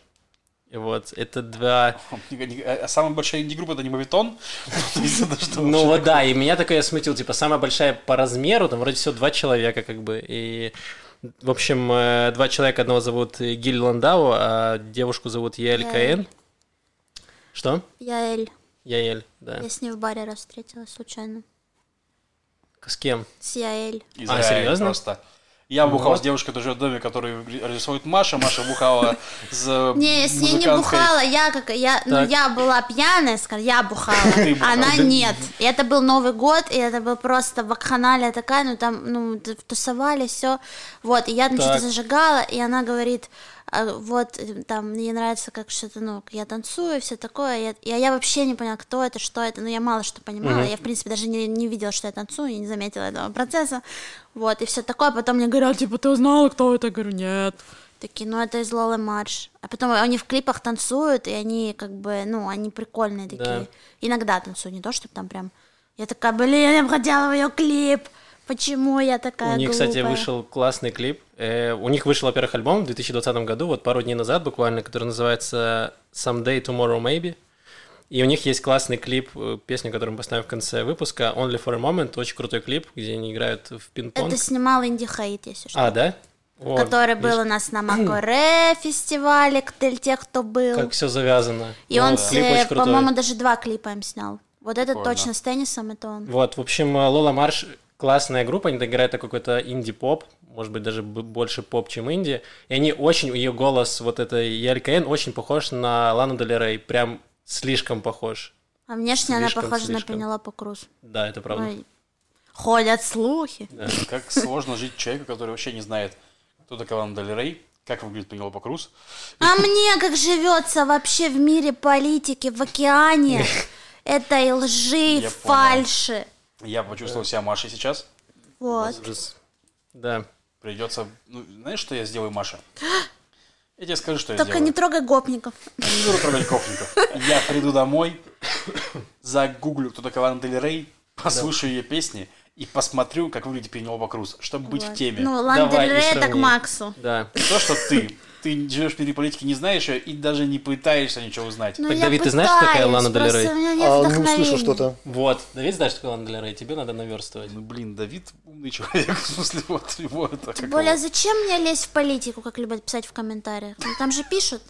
Вот, это два... А самая большая инди-группа это не Мавитон? Ну вот да, и меня такое смутил, типа, самая большая по размеру, там вроде всего два человека, как бы, и... В общем, э, два человека, одного зовут Гиль Ландау, а девушку зовут Яэль Яэль. Каэн. Что? Я Эль. Яэль, да. Я с ней в баре раз встретилась случайно. С кем? С Яэль. Израиль серьезно? Просто. Я бухал Вот. с девушкой, которая живет в доме, который рисует Маша. Маша бухала с Не, я с ней не бухала, я как я, ну я была пьяная, скажем, я бухала, она нет. И это был Новый год, и это был просто вакханалия такая, ну там, ну тусовали все, вот. И я там что-то зажигала, и она говорит, а, вот э, там мне нравится как что-то, ну я танцую, все такое. Я, я, я вообще не поняла, кто это, что это, ну я мало что понимала, я в принципе даже не, не видела, что я танцую, и не заметила этого процесса, вот. И все такое. Потом мне говорят, типа, ты узнала, кто это? Я говорю, нет. Такие, ну это из Лолы Марш. А потом они в клипах танцуют, и они как бы, ну, они прикольные такие. Да. Иногда танцуют, не то, чтобы там прям... Я такая, блин, я бы хотела в ее клип. Почему я такая У них, кстати, глупая?» вышел классный клип. Э, у них вышел, во-первых, альбом в 2020 году, вот пару дней назад буквально, который называется Someday, Tomorrow, Maybe. И у них есть классный клип, э, песня, которую мы поставим в конце выпуска, Only for a Moment, очень крутой клип, где они играют в пинг-понг. Это снимал Инди Хейт, если что. А, да? Вот, который был видишь, у нас на Макоре фестивале, для тех, кто был. Как все завязано. И он, клип очень крутой. по-моему, даже два клипа им снял. Вот этот Прикольно. точно с теннисом, это он. Вот, в общем, э, Лола Марш классная группа, они играют такой какой-то инди-поп, может быть, даже больше поп, чем инди. И они очень, ее голос, вот этой Яль Каэн, очень похож на Лану Дель Рей, прям слишком похож. А внешне она Слишком, похожа слишком. на Пенелопу Круз. Да, это правда. Ой, Ходят слухи. Как сложно жить человеку, который вообще не знает, кто такая Лана Дель Рей, как выглядит Пенелопа Круз. А мне как живется вообще в мире политики, в океане этой лжи, Я понял. Я почувствовал себя Машей сейчас. Вот. Ужас. Да. Придется... Ну, знаешь, что я сделаю, Маша? Я тебе скажу, что я Только сделаю. не трогай гопников. Я не буду трогать гопников. Я приду домой, загуглю, кто такая Лана Дель Рей, послушаю ее песни и посмотрю, как выглядит Пенелопа Круз, чтобы быть в теме. Ну, Лана Давай, это к. Максу. Да. То, что ты, ты живешь в мире политики, не знаешь ее и даже не пытаешься ничего узнать. Ну, Так, Давид, ты знаешь, кто такая пытаюсь, Лана Дель Рей? А, ну, вдохновения. слышу что-то. Вот. Давид знаешь, что такое Лана Дель Рей? Тебе надо наверстывать. Ну, блин, Давид умный человек, в смысле, вот его это Тем более, его- зачем мне лезть в политику, как любят писать в комментариях? Ну, там же пишут.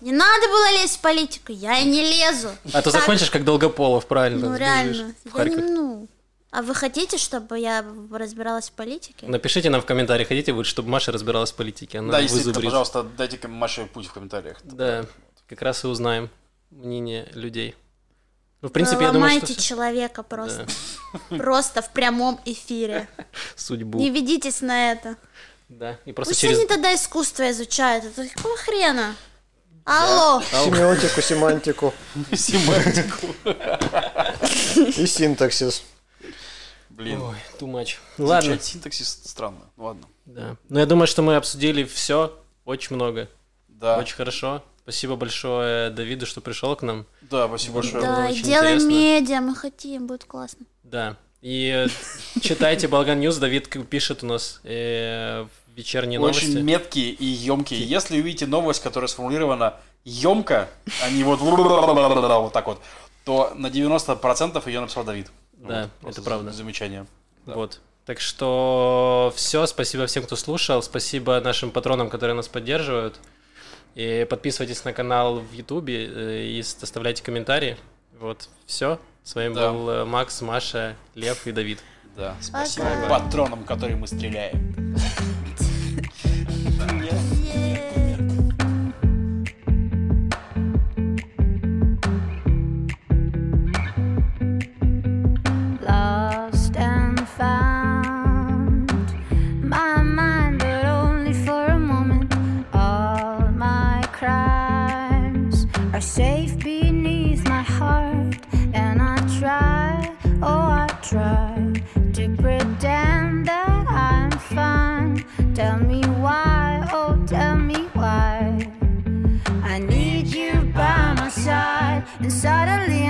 Не надо было лезть в политику, я и не лезу. А то Так, закончишь как Долгополов, правильно. Ну, реально. Я не- ну, а вы хотите, чтобы я разбиралась в политике? Напишите нам в комментариях, хотите вы, чтобы Маша разбиралась в политике? Она Да, вызубрит. пожалуйста, дайте Маше путь в комментариях. Да, как раз и узнаем мнение людей. Ну, в Вы принципе, я думаю, что человека просто. Просто в прямом эфире. судьбу. Не ведитесь на это. Да, и просто Пусть через... они тогда искусство изучают. Это какого хрена? Алло. Семиотику, семантику Семантику. и синтаксис. Блин. Ой, too much. Ладно, синтаксис странно. Ну, Ладно. да. Ну, я думаю, что мы обсудили все, очень много, Да. очень хорошо. Спасибо большое Давиду, что пришел к нам. Да, спасибо большое. Да, и очень делаем интересно. медиа, мы хотим, будет классно. Да. И э, читайте Balagan News, Давид пишет у нас э, вечерние Очень новости. меткие и емкие. Если увидите новость, которая сформулирована емко, а не вот вот так вот, то на 90% ее написал Давид. Да, Вот, это правда. Замечание. Да. Вот. Так что все, спасибо всем, кто слушал, спасибо нашим патронам, которые нас поддерживают. И подписывайтесь на канал в Ютубе э, и оставляйте комментарии. Вот, все. С вами Да. был э, Макс, Маша, Лев и Давид. Да, спасибо Пока. патронам, которые мы стреляем. Try to pretend that I'm fine. Tell me why, oh, tell me why. I need you by my side, and suddenly